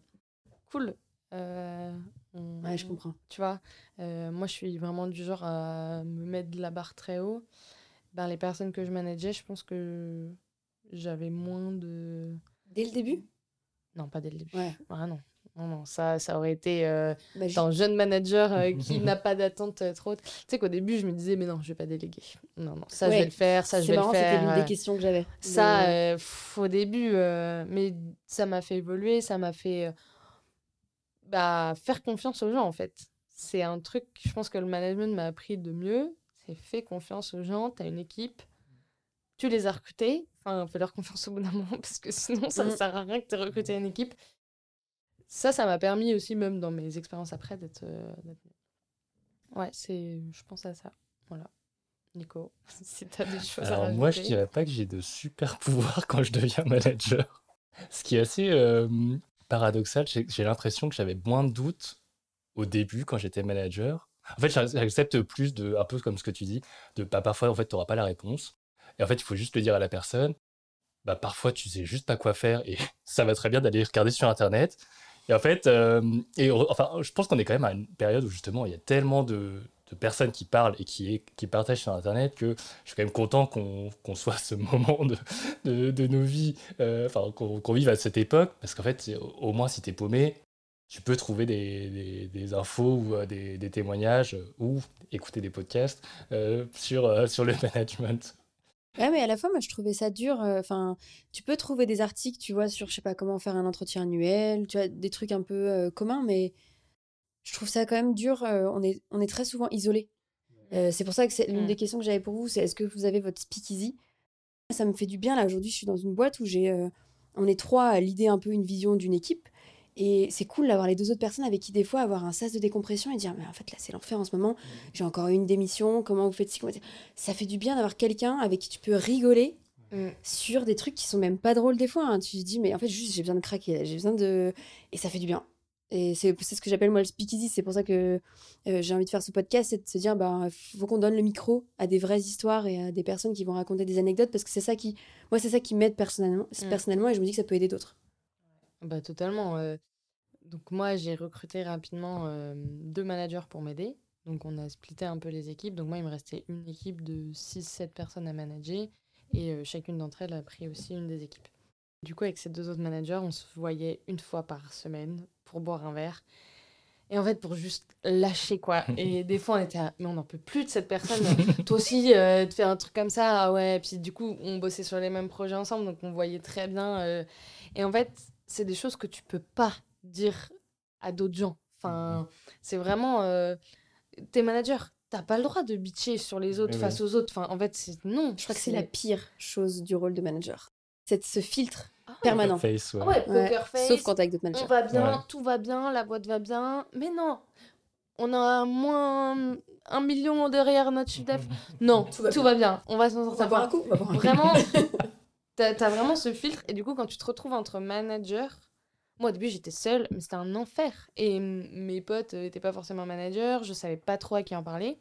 [SPEAKER 2] cool. Euh, on-
[SPEAKER 1] Ouais, je comprends.
[SPEAKER 2] tu vois, euh, moi, je suis vraiment du genre à me mettre de la barre très haut. Ben, les personnes que je manageais, je pense que j'avais moins de...
[SPEAKER 1] Dès le début?
[SPEAKER 2] Non, pas dès le début.
[SPEAKER 1] Ouais.
[SPEAKER 2] Ah non. Non, non, ça, ça aurait été euh,
[SPEAKER 1] Bah,
[SPEAKER 2] un jeune manager euh, qui n'a pas d'attente euh, trop haute. Tu sais qu'au début, je me disais, mais non, je vais pas déléguer. Non, non, ça, je vais le faire, ça, je
[SPEAKER 1] C'est
[SPEAKER 2] vais
[SPEAKER 1] marrant,
[SPEAKER 2] le
[SPEAKER 1] c'était
[SPEAKER 2] faire.
[SPEAKER 1] l'une
[SPEAKER 2] euh,
[SPEAKER 1] des questions que j'avais.
[SPEAKER 2] ça,
[SPEAKER 1] De-
[SPEAKER 2] euh, pff, au début, euh, mais ça m'a fait évoluer, ça m'a fait euh, bah, faire confiance aux gens, en fait. C'est un truc, je pense que le management m'a appris de mieux. C'est fais confiance aux gens, tu as une équipe, tu les as recrutés, enfin, fais leur confiance au bout d'un moment, parce que sinon, ça ne
[SPEAKER 1] Mm.
[SPEAKER 2] sert à rien que tu aies recruté une équipe. Ça, ça m'a permis aussi, même dans mes expériences après, d'être. euh, ouais, c'est, je pense à ça. Voilà. Nico, si tu as des choses à
[SPEAKER 3] Alors moi, je
[SPEAKER 2] rajouter.
[SPEAKER 3] dirais pas que j'ai de super pouvoirs quand je deviens manager. Ce qui est assez euh, paradoxal, c'est que j'ai l'impression que j'avais moins de doutes au début quand j'étais manager. En fait, j'ac- j'accepte plus de, un peu comme ce que tu dis, de bah, parfois en fait tu n'auras pas la réponse. Et en fait, il faut juste le dire à la personne. Bah, parfois, tu sais juste pas quoi faire et ça va très bien d'aller regarder sur Internet. Et en fait, euh, et, enfin, je pense qu'on est quand même à une période où justement il y a tellement de, personnes qui parlent et qui, qui partagent sur Internet que je suis quand même content qu'on qu'on soit à ce moment de, de, nos vies, euh, enfin qu'on qu'on vive à cette époque, parce qu'en fait, au moins si tu es paumé, tu peux trouver des, des- infos ou euh, des, témoignages ou écouter des podcasts sur, sur le management.
[SPEAKER 1] Ouais, mais à la fois, moi, je trouvais ça dur. euh, Enfin, tu peux trouver des articles, tu vois, sur, je sais pas, comment faire un entretien annuel, tu vois, des trucs un peu euh, communs, mais je trouve ça quand même dur. euh, on est, on est très souvent isolé. Euh, c'est pour ça que c'est l'une
[SPEAKER 2] Mm.
[SPEAKER 1] des questions que j'avais pour vous, c'est est-ce que vous avez votre speakeasy? Ça me fait du bien, là, aujourd'hui, je suis dans une boîte où j'ai, on est trois à l'idée un peu une vision d'une équipe. Et c'est cool d'avoir les deux autres personnes avec qui, des fois, avoir un sas de décompression et dire, mais en fait, là, c'est l'enfer en ce moment. J'ai encore une démission. Comment vous faites ci Ça fait du bien d'avoir quelqu'un avec qui tu peux rigoler
[SPEAKER 2] Mm.
[SPEAKER 1] sur des trucs qui sont même pas drôles des fois. hein. Tu te dis, mais en fait, juste, j'ai besoin de craquer. J'ai besoin de. Et ça fait du bien. Et c'est ce que j'appelle moi le speakeasy. C'est pour ça que euh, j'ai envie de faire ce podcast c'est de se dire, bah, faut qu'on donne le micro à des vraies histoires et à des personnes qui vont raconter des anecdotes parce que c'est ça qui. Moi, c'est ça qui m'aide personnellement,
[SPEAKER 2] Mm.
[SPEAKER 1] personnellement et je me dis que ça peut aider d'autres.
[SPEAKER 2] Bah, totalement. euh. Donc, moi, j'ai recruté rapidement euh, deux managers pour m'aider. Donc, on a splitté un peu les équipes. Donc, moi, il me restait une équipe de 6-7 personnes à manager. Et euh, chacune d'entre elles a pris aussi une des équipes. Du coup, avec ces deux autres managers, on se voyait une fois par semaine pour boire un verre. Et en fait, pour juste lâcher, quoi. Et des fois, on était à... Mais on n'en peut plus de cette personne. Toi aussi, euh, de faire un truc comme ça. Ah ouais. Puis du coup, on bossait sur les mêmes projets ensemble. Donc, on voyait très bien. euh, Et en fait, c'est des choses que tu peux pas dire à d'autres gens. Enfin, c'est vraiment... euh, T'es manager. T'as pas le droit de bitcher sur les autres
[SPEAKER 3] Oui,
[SPEAKER 2] face aux autres. Enfin, en fait, c'est... Non.
[SPEAKER 1] Je crois que c'est la pire chose du rôle de manager. C'est ce filtre
[SPEAKER 2] Ah ouais.
[SPEAKER 1] permanent.
[SPEAKER 3] Face, ouais.
[SPEAKER 2] Ah ouais,
[SPEAKER 1] Ouais,
[SPEAKER 2] poker face.
[SPEAKER 1] Sauf quand t'es avec d'autres
[SPEAKER 2] On
[SPEAKER 1] managers.
[SPEAKER 2] va bien,
[SPEAKER 3] Ouais.
[SPEAKER 2] tout va bien, la boîte va bien. Mais non, on a moins un million derrière notre chiffre d'affaires. Non, tout va bien. On va s'en sortir.
[SPEAKER 1] Coup On va boire un coup.
[SPEAKER 2] Vraiment, t'as as vraiment ce filtre. Et du coup, quand tu te retrouves entre managers, moi au début j'étais seule, mais c'était un enfer. Et mes potes n'étaient pas forcément managers, je savais pas trop à qui en parler.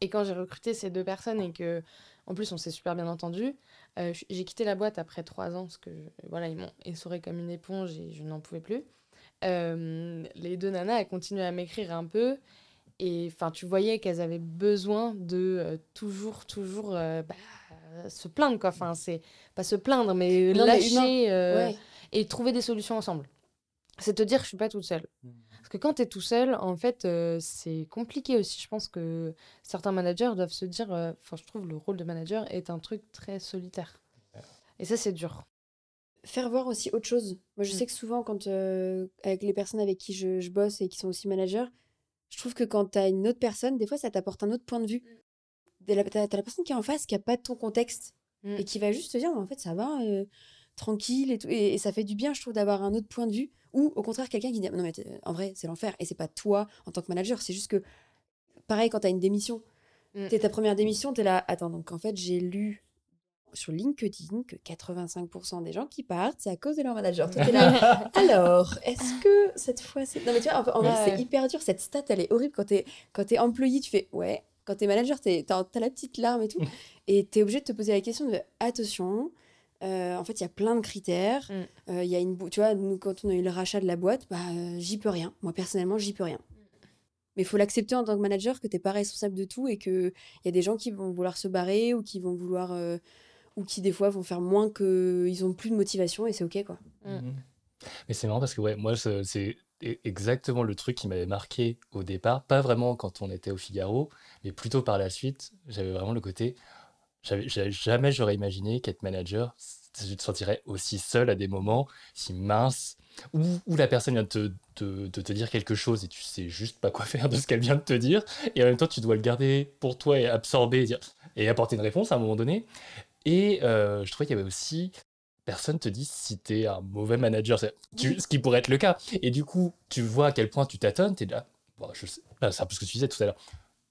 [SPEAKER 2] Et quand j'ai recruté ces deux personnes et que, en plus, on s'est super bien entendu, euh, j'ai quitté la boîte après trois ans parce que voilà, ils m'ont essoré comme une éponge et je n'en pouvais plus. Euh, les deux nanas, elles continuaient à m'écrire un peu. Et enfin, tu voyais qu'elles avaient besoin de euh, toujours, toujours euh, bah, se plaindre, quoi. Enfin, c'est pas se plaindre, mais
[SPEAKER 1] Non, mais
[SPEAKER 2] lâcher euh,
[SPEAKER 1] Ouais.
[SPEAKER 2] Et trouver des solutions ensemble. C'est te dire, je suis pas toute seule. Parce que quand tu es tout seul, en fait, euh, c'est compliqué aussi. Je pense que certains managers doivent se dire, euh, enfin, je trouve le rôle de manager est un truc très solitaire. Et ça, c'est dur.
[SPEAKER 1] faire voir aussi autre chose. Moi, je
[SPEAKER 2] Mm.
[SPEAKER 1] sais que souvent, quand euh, avec les personnes avec qui je, je bosse et qui sont aussi managers, je trouve que quand tu as une autre personne, des fois, ça t'apporte un autre point de vue. T'as t'as la personne qui est en face qui a pas ton contexte. mm. et qui va juste te dire, en fait, ça va, tranquille et tout. Et, ça fait du bien, je trouve, d'avoir un autre point de vue. Ou au contraire, quelqu'un qui dit, non, mais en vrai, c'est l'enfer. Et c'est pas toi en tant que manager, c'est juste que, pareil, quand tu as une démission, mm. tu ta première démission, tu es là, attends, donc en fait, j'ai lu sur LinkedIn que 85% des gens qui partent, c'est à cause de leur manager. alors, est-ce que cette fois c'est. Non, mais tu vois, en, vrai, c'est hyper dur. Cette stat, elle est horrible. Quand t'es, quand es employé, tu fais ouais. Quand t'es manager, t'as, as la petite larme et tout. et t'es obligé de te poser la question de attention. Euh, en fait, il y a plein de critères. Mm. Euh, il y a une, tu vois, nous, quand on a eu le rachat de la boîte, bah, euh, j'y peux rien. Moi, personnellement, j'y peux rien. Mais il faut l'accepter en tant que manager que tu n'es pas responsable de tout et qu'il y a des gens qui vont vouloir se barrer ou qui vont vouloir ou qui des fois vont faire moins qu'ils ont plus de motivation et c'est ok quoi.
[SPEAKER 3] Mm. Mais c'est marrant parce que ouais, moi c'est e-, exactement le truc qui m'avait marqué au départ, pas vraiment quand on était au Figaro, mais plutôt par la suite, j'avais vraiment le côté, jamais j'aurais imaginé qu'être manager, je te sentirais aussi seul à des moments, si mince, où, la personne vient de te, dire quelque chose et tu sais juste pas quoi faire de ce qu'elle vient de te dire, et en même temps tu dois le garder pour toi et absorber et apporter une réponse à un moment donné. Et euh, je trouvais qu'il y avait aussi personne te dit si tu es un mauvais manager, ce qui pourrait être le cas. Et du coup, tu vois à quel point tu tâtonnes, tu es là, bon, je sais, c'est un peu ce que tu disais tout à l'heure.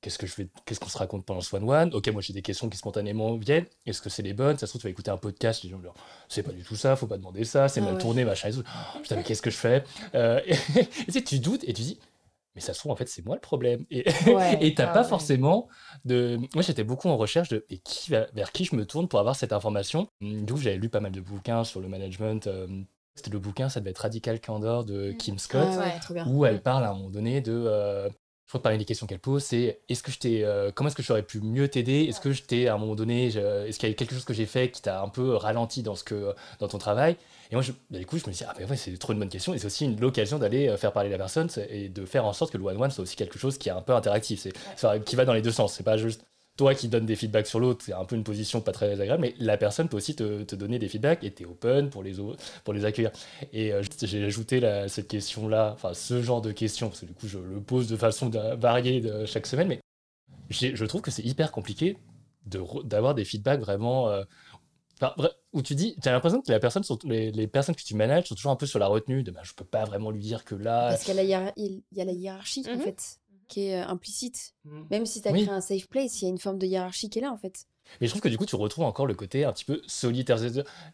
[SPEAKER 3] Qu'est-ce que je fais Qu'est-ce qu'on se raconte pendant ce one-one? Ok, moi j'ai des questions qui spontanément viennent. Est-ce que c'est les bonnes? Ça se trouve, tu vas écouter un podcast, les gens disent c'est pas du tout ça, faut pas demander ça, c'est ah mal tourné, machin et tout. Oh, putain, mais qu'est-ce que je fais? Euh, et, tu sais, tu doutes et tu dis mais ça se trouve, en fait, c'est moi le problème. Et tu t'as pas forcément de. Moi, j'étais beaucoup en recherche de et qui vers qui je me tourne pour avoir cette information? D'où j'avais lu pas mal de bouquins sur le management. Euh, c'était le bouquin, ça devait être Radical Candor de Kim Scott, ah où elle parle à un moment donné de. Euh, je crois que parmi les questions qu'elle pose, c'est est-ce que je t'ai, euh, comment est-ce que j'aurais pu mieux t'aider? Est-ce que je t'ai à un moment donné, est-ce qu'il y a quelque chose que j'ai fait qui t'a un peu ralenti dans ce que, dans ton travail? Et moi, je, bah, du coup, je me dis ah ben ouais, c'est trop une bonne question. Et c'est aussi une l'occasion d'aller euh, faire parler la personne et de faire en sorte que le one one soit aussi quelque chose qui est un peu interactif, c'est qui va dans les deux sens. C'est pas juste toi qui donnes des feedbacks sur l'autre, c'est un peu une position pas très agréable, mais la personne peut aussi te, te donner des feedbacks et tu es open pour les, pour les accueillir. Et euh, j'ai ajouté cette question-là, enfin ce genre de questions, parce que du coup je le pose de façon variée de chaque semaine, mais je trouve que c'est hyper compliqué d'avoir des feedbacks vraiment. Euh, où tu dis, tu as l'impression que la personne sont, les, les, personnes que tu manages sont toujours un peu sur la retenue de bah, je peux pas vraiment lui dire que là.
[SPEAKER 1] Parce qu'il y, y, a la hiérarchie en mhm. fait qui est implicite. Mmh. Même si tu as créé un safe place, il y a une forme de hiérarchie qui est là en fait.
[SPEAKER 3] Mais je trouve que du coup, tu retrouves encore le côté un petit peu solitaire.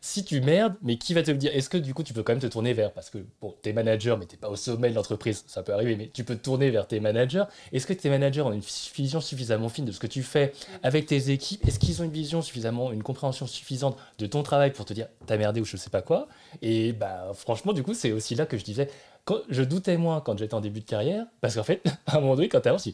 [SPEAKER 3] Si tu merdes, mais qui va te le dire? Est-ce que du coup, tu peux quand même te tourner vers Parce que, bon, t'es manager, mais t'es pas au sommet de l'entreprise, ça peut arriver, mais tu peux te tourner vers tes managers. Est-ce que tes managers ont une vision suffisamment fine de ce que tu fais avec tes équipes? Est-ce qu'ils ont une vision suffisamment, une compréhension suffisante de ton travail pour te dire T'as merdé ou je sais pas quoi? Et bah, franchement, du coup, c'est aussi là que je disais je doutais moins quand j'étais en début de carrière, parce qu'en fait, à un moment donné, quand tu avances,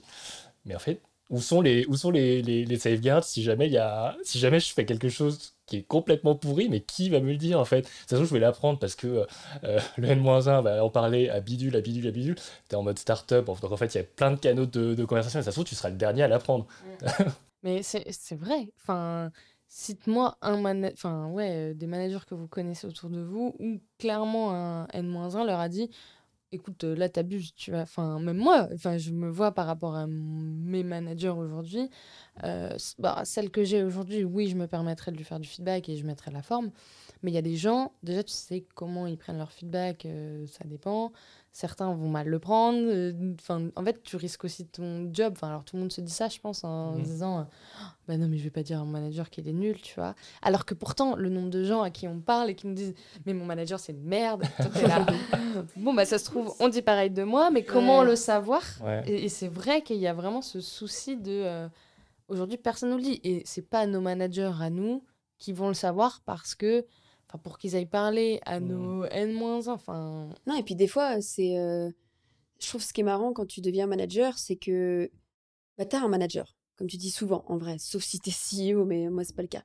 [SPEAKER 3] mais en fait, où sont les, où sont les, les, safeguards si jamais, y a, si jamais je fais quelque chose qui est complètement pourri, mais qui va me le dire en fait? Ça se trouve, je vais l'apprendre parce que euh, le N-1 va en parler à bidule, à bidule, à bidule. Tu es en mode startup, donc en fait, il y a plein de canaux de, de conversation, et ça se trouve, tu seras le dernier à l'apprendre.
[SPEAKER 2] mais c'est vrai. Enfin, cite-moi un enfin, ouais, des managers que vous connaissez autour de vous où clairement un N-1 leur a dit écoute, là, t'abuses, tu vois. Enfin, même moi, enfin, je me vois par rapport à mes managers aujourd'hui. Euh, bah, celle que j'ai aujourd'hui, oui, je me permettrais de lui faire du feedback et je mettrais la forme. Mais il y a des gens, déjà, tu sais comment ils prennent leur feedback, euh, ça dépend certains vont mal le prendre. Euh, en fait, tu risques aussi ton job. Enfin, alors tout le monde se dit ça, je pense, en mmh. disant Bah non, mais je vais pas dire à mon manager qu'il est nul, tu vois. Alors que pourtant, le nombre de gens à qui on parle et qui me disent Mais mon manager, c'est une merde. bon, bah ça se trouve, on dit pareil de moi, mais comment le savoir? Et, c'est vrai qu'il y a vraiment ce souci de. Euh, aujourd'hui, personne ne le dit. Et c'est pas nos managers à nous qui vont le savoir parce que pour qu'ils aillent parler à mmh. nos N-1, enfin...
[SPEAKER 1] Non, et puis des fois, c'est... Euh, je trouve ce qui est marrant quand tu deviens manager, c'est que bah, tu as un manager, comme tu dis souvent, en vrai, sauf si tu es CEO, mais moi, c'est pas le cas.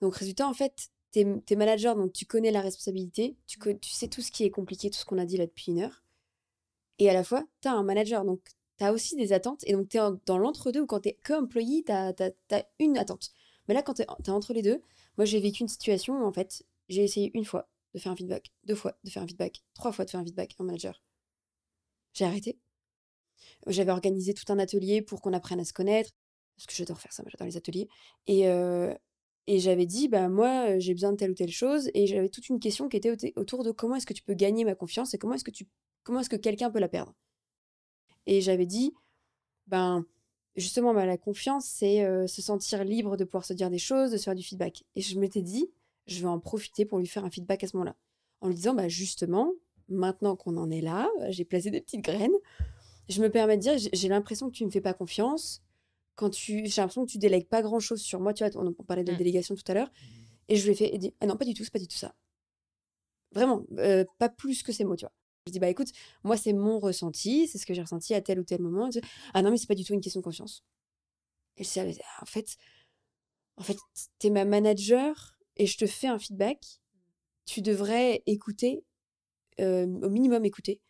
[SPEAKER 1] Donc, résultat, en fait, tu es, manager, donc tu connais la responsabilité, tu, tu sais tout ce qui est compliqué, tout ce qu'on a dit là depuis une heure. Et à la fois, tu as un manager, donc tu as aussi des attentes. Et donc, tu es dans l'entre-deux, ou quand tu es que-employé, tu as, une attente. Mais là, quand tu es, entre les deux, moi, j'ai vécu une situation où, en fait, j'ai essayé une fois de faire un feedback, deux fois de faire un feedback, trois fois de faire un feedback en manager. J'ai arrêté. J'avais organisé tout un atelier pour qu'on apprenne à se connaître, parce que j'adore faire ça, j'adore les ateliers. Et, euh, Et j'avais dit, bah moi, j'ai besoin de telle ou telle chose. Et j'avais toute une question qui était autour de comment est-ce que tu peux gagner ma confiance et comment est-ce que est-ce que quelqu'un peut la perdre? Et j'avais dit, ben justement, bah, la confiance, c'est se sentir libre de pouvoir se dire des choses, de se faire du feedback. Et je m'étais dit, je vais en profiter pour lui faire un feedback à ce moment-là. En lui disant, bah justement, maintenant qu'on en est là, j'ai placé des petites graines, je me permets de dire, j'ai l'impression que tu ne me fais pas confiance. Quand tu, j'ai l'impression que tu délègues pas grand chose sur moi. Tu vois, on, parlait de la mmh. délégation tout à l'heure. Et je lui ai fait, dit, ah non, pas du tout, c'est pas du tout ça. Vraiment, euh, pas plus que ces mots, tu vois. Je dis, bah écoute, moi, c'est mon ressenti, c'est ce que j'ai ressenti à tel ou tel moment. ah non, mais c'est pas du tout une question de confiance. Et je dis, ah, en fait, en fait, t'es ma manager et je te fais un feedback. Tu devrais écouter, euh, au minimum écouter,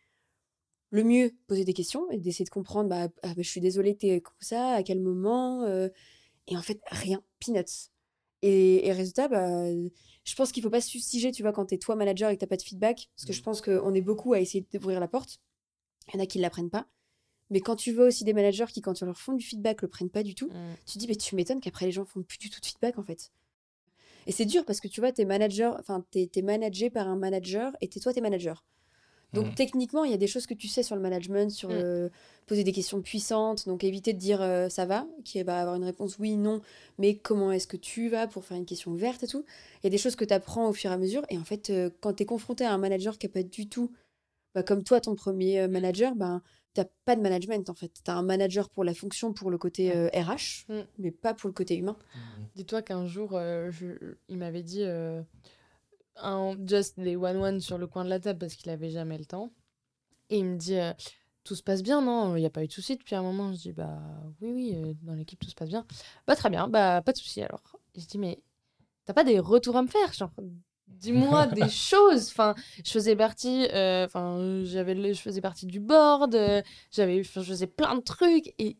[SPEAKER 1] le mieux, poser des questions et d'essayer de comprendre, bah, ah, bah, je suis désolée que tu comme ça, à quel moment. Euh, et en fait, rien, peanuts. Et, et résultat, bah, je pense qu'il faut pas se fustiger, tu vois, quand tu es toi manager et que tu pas de feedback, parce que je mmh. pense qu'on est beaucoup à essayer d'ouvrir la porte. Il y en a qui ne l'apprennent pas. Mais quand tu vois aussi des managers qui, quand tu leur font du feedback, le prennent pas du tout, mmh. tu te dis, mais tu m'étonnes qu'après les gens font plus du tout de feedback en fait. Et c'est dur parce que tu vois, tu es manager, enfin, tu es, managé par un manager et es, toi, tu es manager. Donc, mmh. techniquement, il y a des choses que tu sais sur le management, sur mmh. poser des questions puissantes. Donc, éviter de dire ça va, qui va avoir une réponse oui, non, mais comment est-ce que tu vas pour faire une question ouverte et tout. Il y a des choses que tu apprends au fur et à mesure. Et en fait, quand tu es confronté à un manager qui n'a pas du tout, bah, comme toi, ton premier manager, ben, tu n'as pas de management en fait. Tu as un manager pour la fonction, pour le côté RH, mmh. mais pas pour le côté humain.
[SPEAKER 2] Dis-toi qu'un jour, il m'avait dit un just des one-one sur le coin de la table parce qu'il avait jamais le temps. Et il me dit euh, Tout se passe bien, non? Il n'y a pas eu de souci depuis un moment. Je dis Bah oui, oui, euh, dans l'équipe tout se passe bien. Bah très bien, bah pas de souci alors. je dis Mais t'as pas des retours à me faire Genre, dis-moi des choses. Enfin, je faisais partie, euh, enfin, j'avais, je faisais partie du board, j'avais, je faisais plein de trucs et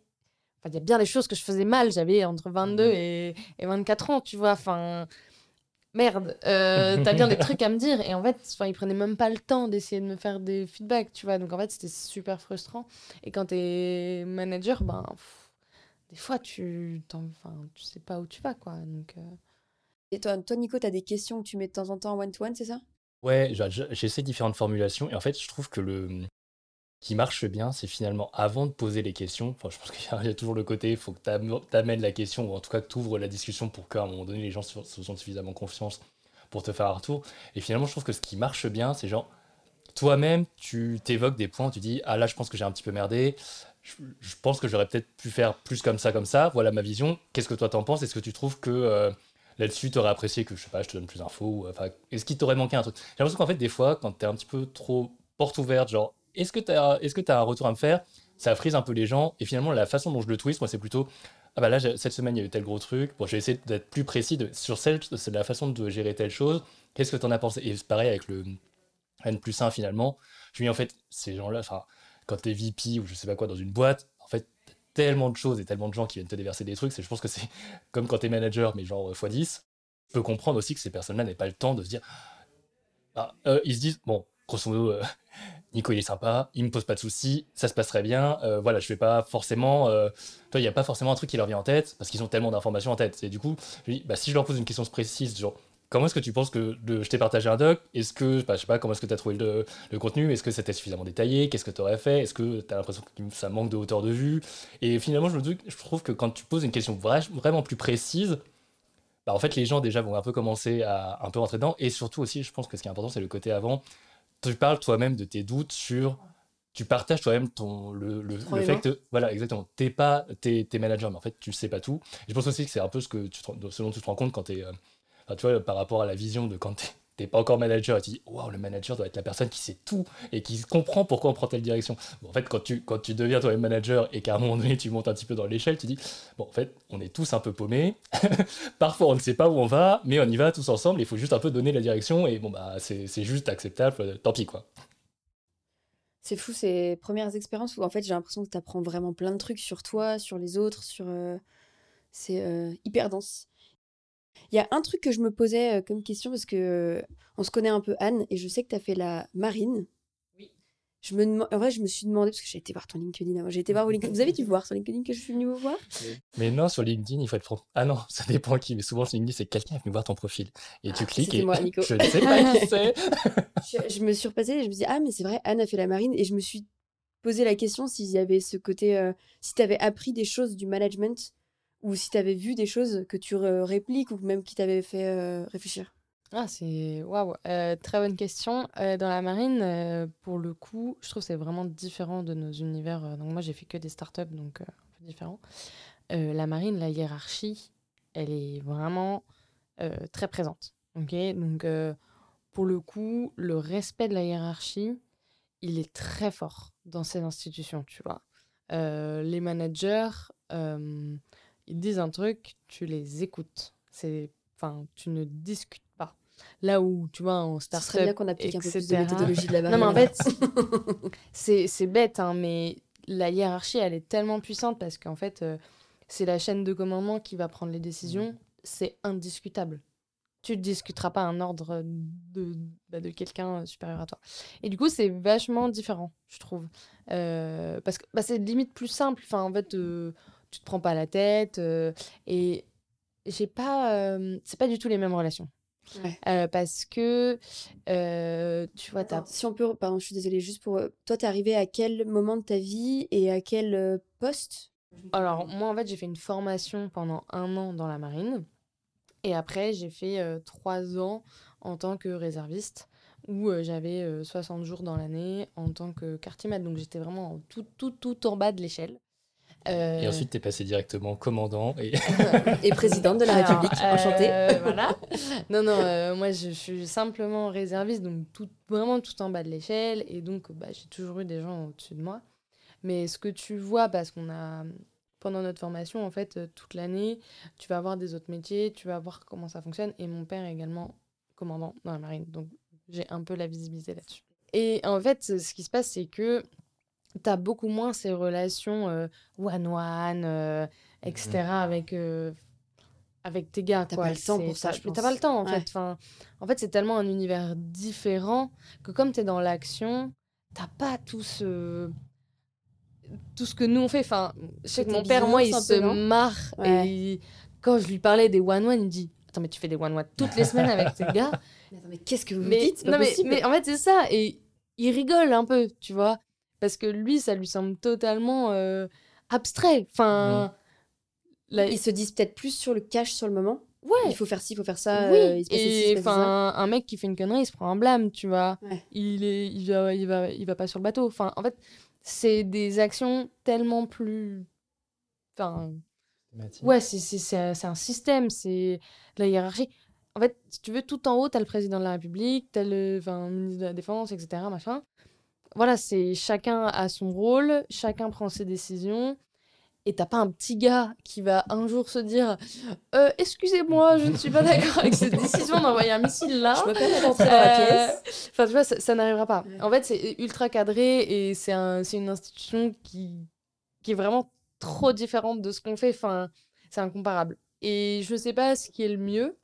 [SPEAKER 2] il y a bien des choses que je faisais mal. J'avais entre 22 mmh. et, et 24 ans, tu vois. Enfin, merde, euh, t'as bien des trucs à me dire. Et en fait, il prenait même pas le temps d'essayer de me faire des feedbacks, tu vois. Donc en fait, c'était super frustrant. Et quand t'es manager, ben, des fois, tu, enfin, tu sais pas où tu vas, quoi. Donc, euh.
[SPEAKER 1] Et toi, Nico, t'as des questions que tu mets de temps en temps en one-to-one, c'est ça?
[SPEAKER 3] Ouais, j'essaie différentes formulations. Et en fait, je trouve que le, qui marche bien, c'est finalement avant de poser les questions, enfin je pense qu'il y, a toujours le côté, il faut que tu amènes la question, ou en tout cas que tu ouvres la discussion pour qu'à un moment donné les gens se, sentent suffisamment confiance pour te faire un retour. Et finalement je trouve que ce qui marche bien, c'est genre, toi-même, tu t'évoques des points, tu dis, ah là je pense que j'ai un petit peu merdé, je, pense que j'aurais peut-être pu faire plus comme ça, comme ça, voilà ma vision, qu'est-ce que toi t'en penses, est-ce que tu trouves que... Euh, là-dessus, tu aurais apprécié que, je sais pas, je te donne plus d'infos, enfin, est-ce qu'il t'aurait manqué un truc? J'ai l'impression qu'en fait, des fois, quand tu es un petit peu trop porte ouverte, genre, est-ce que tu as, est-ce que un retour à me faire? Ça frise un peu les gens. Et finalement, la façon dont je le twist, moi, c'est plutôt ah bah là, cette semaine, il y a eu tel gros truc. Bon, je vais essayer d'être plus précis sur celle, c'est la façon de gérer telle chose. Qu'est-ce que tu en as pensé? Et c'est pareil avec le N plus 1 finalement. Je me dis, en fait, ces gens-là, quand tu es VP ou je sais pas quoi dans une boîte, tellement de choses et tellement de gens qui viennent te déverser des trucs. Je pense que c'est comme quand tu es manager, mais genre x10. Je peux comprendre aussi que ces personnes-là n'aient pas le temps de se dire. Ah, euh, ils se disent, bon, grosso modo, euh, Nico il est sympa, il me pose pas de soucis, ça se passe très bien. Euh, voilà, je fais pas forcément. Euh, toi, il n'y a pas forcément un truc qui leur vient en tête parce qu'ils ont tellement d'informations en tête. Et du coup, bah, si je leur pose une question précise, genre, comment est-ce que tu penses que je t'ai partagé un doc Est-ce que, bah, je sais pas, comment est-ce que tu as trouvé le, contenu Est-ce que c'était suffisamment détaillé Qu'est-ce que tu aurais fait Est-ce que tu as l'impression que ça manque de hauteur de vue? Et finalement, je, me dis, je trouve que quand tu poses une question vraiment plus précise, bah, en fait, les gens déjà vont un peu commencer à un peu rentrer dedans. Et surtout aussi, je pense que ce qui est important, c'est le côté avant. Tu parles toi-même de tes doutes sur tu partages toi-même ton le, le, fait que voilà exactement. T'es pas t'es, manager mais en fait tu sais pas tout. Et je pense aussi que c'est un peu ce que tu ce dont tu te rends compte quand tu tu vois par rapport à la vision de quand t'es t'es pas encore manager tu dis waouh le manager doit être la personne qui sait tout et qui comprend pourquoi on prend telle direction. En fait quand tu quand tu deviens toi-même manager et qu'à un moment donné tu montes un petit peu dans l'échelle tu dis bon en fait on est tous un peu paumés. Parfois on ne sait pas où on va mais on y va tous ensemble. Il faut juste un peu donner la direction et bon bah c'est juste acceptable. Tant pis quoi.
[SPEAKER 1] C'est fou ces premières expériences où en fait j'ai l'impression que tu apprends vraiment plein de trucs sur toi sur les autres sur euh, c'est euh, hyper dense il y a un truc que je me posais comme question parce que on se connaît un peu Anne et je sais que tu as fait la marine.
[SPEAKER 2] Oui.
[SPEAKER 1] je me en vrai, je me suis demandé, parce que j'ai été voir ton LinkedIn avant, j'ai été voir vos LinkedIn. Vous avez dû voir sur LinkedIn que je suis venue vous voir?
[SPEAKER 3] Mais non, sur LinkedIn, il faut être franc. Ah non, ça dépend qui. Mais souvent, sur LinkedIn, c'est quelqu'un est venu voir ton profil. Et tu cliques
[SPEAKER 1] c'était
[SPEAKER 3] et
[SPEAKER 1] moi, Nico.
[SPEAKER 3] je ne sais pas qui c'est.
[SPEAKER 1] je, je me suis repassée et je me dis, ah, mais c'est vrai, Anne a fait la marine. Et je me suis posé la question s'il y avait ce côté, euh, si tu avais appris des choses du management ou si tu avais vu des choses que tu répliques ou même qui t'avaient fait euh, réfléchir?
[SPEAKER 2] Ah, c'est waouh, euh, très bonne question. Euh, dans la marine, pour le coup, je trouve que c'est vraiment différent de nos univers. Donc moi, j'ai fait que des startups, donc un peu différent. La marine, la hiérarchie, elle est vraiment très présente. Ok, donc pour le coup, le respect de la hiérarchie, il est très fort dans ces institutions, tu vois? Les managers, ils disent un truc, tu les écoutes. C'est, enfin, tu ne discutes pas. Là où, tu vois, en
[SPEAKER 1] Ce
[SPEAKER 2] startup,
[SPEAKER 1] serait bien qu'on applique un peu plus de
[SPEAKER 2] etc.
[SPEAKER 1] méthodologie de la
[SPEAKER 2] Non,
[SPEAKER 1] marine.
[SPEAKER 2] mais en fait, c'est c'est bête, hein, mais la hiérarchie, elle est tellement puissante parce qu'en fait, euh, c'est la chaîne de commandement qui va prendre les décisions. C'est indiscutable. Tu ne discuteras pas un ordre de, bah, de quelqu'un supérieur à toi. Et du coup, c'est vachement différent, je trouve. Euh, parce que bah, c'est limite plus simple. Enfin, en fait, euh, tu te prends pas la tête. euh, et j'ai pas. euh, c'est pas du tout les mêmes relations.
[SPEAKER 1] Ouais.
[SPEAKER 2] Euh, parce que, euh, tu vois,
[SPEAKER 1] Attends, si on peut, pardon, je suis désolée, juste pour. Toi, t'es arrivé à quel moment de ta vie et à quel euh, poste?
[SPEAKER 2] Alors, moi, en fait, j'ai fait une formation pendant un an dans la marine. Et après, j'ai fait trois ans en tant que réserviste, où j'avais euh, 60 jours dans l'année en tant que quartier maître. Donc, j'étais vraiment en tout, tout, tout en bas de l'échelle. Euh,
[SPEAKER 3] Et ensuite, tu es passé directement commandant. Et...
[SPEAKER 1] Et présidente de la
[SPEAKER 2] alors,
[SPEAKER 1] République, enchantée.
[SPEAKER 2] euh, voilà. Non, non, euh, moi, je, je suis simplement réserviste, donc tout, vraiment tout en bas de l'échelle. Et donc, bah, j'ai toujours eu des gens au-dessus de moi. Mais ce que tu vois, parce qu'on a, pendant notre formation, en fait, toute l'année, tu vas avoir des autres métiers, tu vas voir comment ça fonctionne. Et mon père est également commandant dans la marine. Donc, j'ai un peu la visibilité là-dessus. Et en fait, ce qui se passe, c'est que tu as beaucoup moins ces relations euh, one-one, euh, etc. avec, euh, avec tes gars.
[SPEAKER 1] T'as pas le temps pour ça,
[SPEAKER 2] t'as-
[SPEAKER 1] je
[SPEAKER 2] T'as pas le temps, en
[SPEAKER 1] Ouais.
[SPEAKER 2] fait. Enfin, en fait, c'est tellement un univers différent que comme tu es dans l'action, t'as pas tout ce... tout ce que nous on fait. Enfin, je sais que mon père, moi, il se marre.
[SPEAKER 1] Ouais.
[SPEAKER 2] Et il- quand je lui parlais des one-one, il me dit Attends, mais tu fais des one-one toutes les semaines avec tes gars
[SPEAKER 1] Mais attends, mais qu'est-ce que vous
[SPEAKER 2] mais,
[SPEAKER 1] dites?
[SPEAKER 2] Non, mais, mais en fait, c'est ça. Et il rigole un peu, tu vois. Parce que lui, ça lui semble totalement euh, abstrait. Enfin. la-
[SPEAKER 1] Ils se disent peut-être plus sur le cash sur le moment.
[SPEAKER 2] Ouais.
[SPEAKER 1] Il faut faire ci, il faut faire ça.
[SPEAKER 2] oui.
[SPEAKER 1] euh, il se passe
[SPEAKER 2] et enfin, un mec qui fait une connerie, il se prend un blâme, tu vois.
[SPEAKER 1] Ouais.
[SPEAKER 2] Il, est, il, va, il, va, il va pas sur le bateau. Enfin, en fait, c'est des actions tellement plus. Enfin, Ouais, c'est un c'est un système, c'est la hiérarchie. En fait, si tu veux, tout en haut, t'as le président de la République, t'as le enfin, ministre de la Défense, etc. Machin. Voilà, c'est chacun a son rôle, chacun prend ses décisions. Et t'as pas un petit gars qui va un jour se dire Euh, Excusez-moi, je ne suis pas d'accord avec cette décision d'envoyer un missile là.
[SPEAKER 1] Je dans la
[SPEAKER 2] Euh,
[SPEAKER 1] pièce.
[SPEAKER 2] Enfin, tu vois, ça, ça n'arrivera pas.
[SPEAKER 1] Ouais.
[SPEAKER 2] En fait, c'est ultra cadré et c'est un, une institution qui, qui est vraiment trop différente de ce qu'on fait. Enfin, c'est incomparable. Et je sais pas ce qui est le mieux.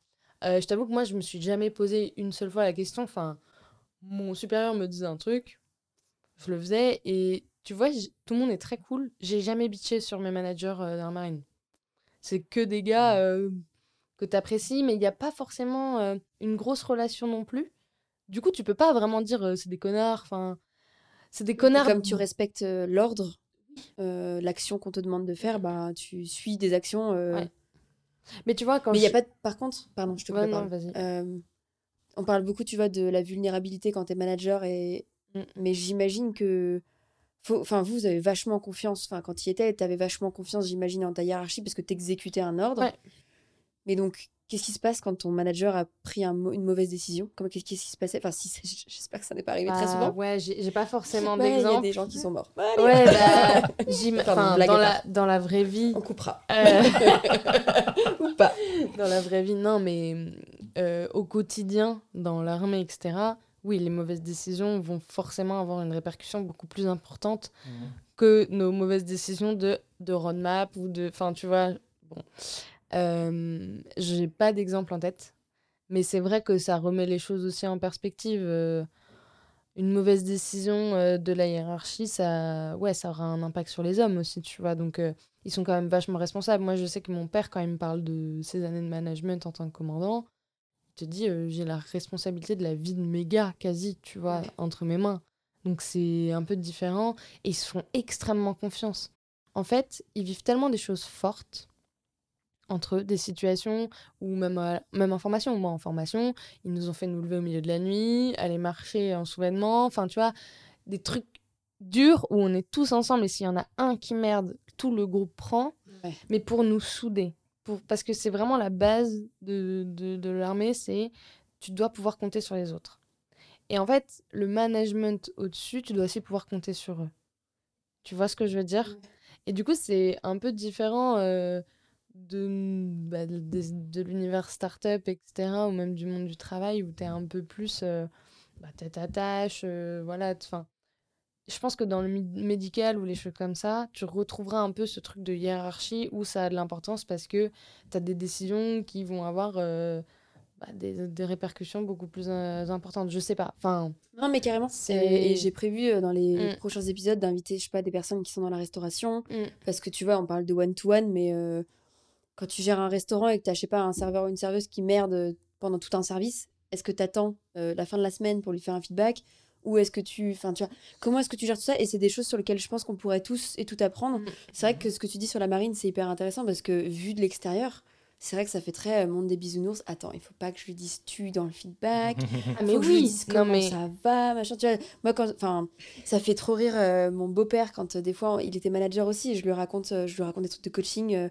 [SPEAKER 2] Euh, je t'avoue que moi, je me suis jamais posé une seule fois la question. Enfin, mon supérieur me disait un truc, je le faisais et tu vois, tout le monde est très cool. J'ai jamais bitché sur mes managers euh, la marine. C'est que des gars euh, que tu apprécies, mais il n'y a pas forcément euh, une grosse relation non plus. Du coup, tu peux pas vraiment dire euh, c'est des connards. Enfin, c'est des
[SPEAKER 1] Et
[SPEAKER 2] connards.
[SPEAKER 1] Comme tu respectes l'ordre, l'action qu'on te demande de faire, bah, tu suis des actions.
[SPEAKER 2] Ouais. Mais tu vois, quand
[SPEAKER 1] Mais il y a
[SPEAKER 2] je-
[SPEAKER 1] pas de... Par contre, pardon, je te
[SPEAKER 2] Ouais, non,
[SPEAKER 1] on parle beaucoup, tu vois, de la vulnérabilité quand t'es manager, et...
[SPEAKER 2] Mm.
[SPEAKER 1] mais j'imagine que... Enfin, vous, vous avez vachement confiance. Enfin, quand tu y étais, t'avais vachement confiance, j'imagine, en ta hiérarchie, parce que t'exécutais un ordre.
[SPEAKER 2] Ouais.
[SPEAKER 1] Mais donc, qu'est-ce qui se passe quand ton manager a pris un une mauvaise décision? Qu'est-ce qui se passait? Enfin, si, j'espère que ça n'est pas arrivé très
[SPEAKER 2] Bah,
[SPEAKER 1] souvent.
[SPEAKER 2] Ouais, j'ai pas forcément
[SPEAKER 1] Ouais, il y a
[SPEAKER 2] d'exemple.
[SPEAKER 1] des gens qui sont morts.
[SPEAKER 2] Ouais, bah, enfin, dans, la, dans la vraie vie.
[SPEAKER 1] On coupera.
[SPEAKER 2] euh,
[SPEAKER 1] Ou pas.
[SPEAKER 2] dans la vraie vie, non, mais euh, au quotidien, dans l'armée, etc., oui, les mauvaises décisions vont forcément avoir une répercussion beaucoup plus importante que nos mauvaises décisions de, de roadmap ou de. Enfin, tu vois, bon. Euh, J'ai pas d'exemple en tête, mais c'est vrai que ça remet les choses aussi en perspective. euh, une mauvaise décision euh, de la hiérarchie, ça, ouais, ça aura un impact sur les hommes aussi, tu vois. Donc, euh, ils sont quand même vachement responsables. Moi, je sais que mon père, quand il me parle de ses années de management en tant que commandant, te dit euh, j'ai la responsabilité de la vie de mes gars, quasi, tu vois, entre mes mains. Donc, c'est un peu différent. Et ils se font extrêmement confiance. En fait, ils vivent tellement des choses fortes entre eux, des situations ou même, euh, même en formation. Moi, en formation, ils nous ont fait nous lever au milieu de la nuit, aller marcher en souvènement, enfin, tu vois, des trucs durs où on est tous ensemble et s'il y en a un qui merde, tout le groupe prend, mais pour nous souder. Pour, parce que c'est vraiment la base de, de, de l'armée, c'est tu dois pouvoir compter sur les autres. Et en fait, le management au-dessus, tu dois aussi pouvoir compter sur eux. Tu vois ce que je veux dire? Et du coup, c'est un peu différent. Euh, de, bah, de, de l'univers startup, etc., ou même du monde du travail, où tu es un peu plus euh, bah, tête à tâche, euh, voilà. Enfin, je pense que dans le médical ou les choses comme ça, tu retrouveras un peu ce truc de hiérarchie où ça a de l'importance parce que tu as des décisions qui vont avoir euh, bah, des, des, répercussions beaucoup plus importantes. Je sais pas. Enfin,
[SPEAKER 1] non, mais carrément. Et j'ai prévu dans les mmh. prochains épisodes d'inviter, je sais pas, des personnes qui sont dans la restauration. Mmh. Parce que tu vois, on parle de one-to-one, -one, mais quand tu gères un restaurant et que tu sais pas, un serveur ou une serveuse qui merde pendant tout un service, est-ce que tu attends euh, la fin de la semaine pour lui faire un feedback? Ou est-ce que tu enfin tu vois comment est-ce que tu gères tout ça? Et c'est des choses sur lesquelles je pense qu'on pourrait tous et tout apprendre. Mmh. c'est vrai que ce que tu dis sur la marine c'est hyper intéressant parce que vu de l'extérieur c'est vrai que ça fait très euh, monde des bisounours. Attends il faut pas que je lui dise tu dans le feedback. Ah, mais oui! comment ça va machin. Tu vois moi quand enfin ça fait trop rire euh, mon beau-père quand des fois il était manager aussi et je lui raconte je lui raconte des trucs de coaching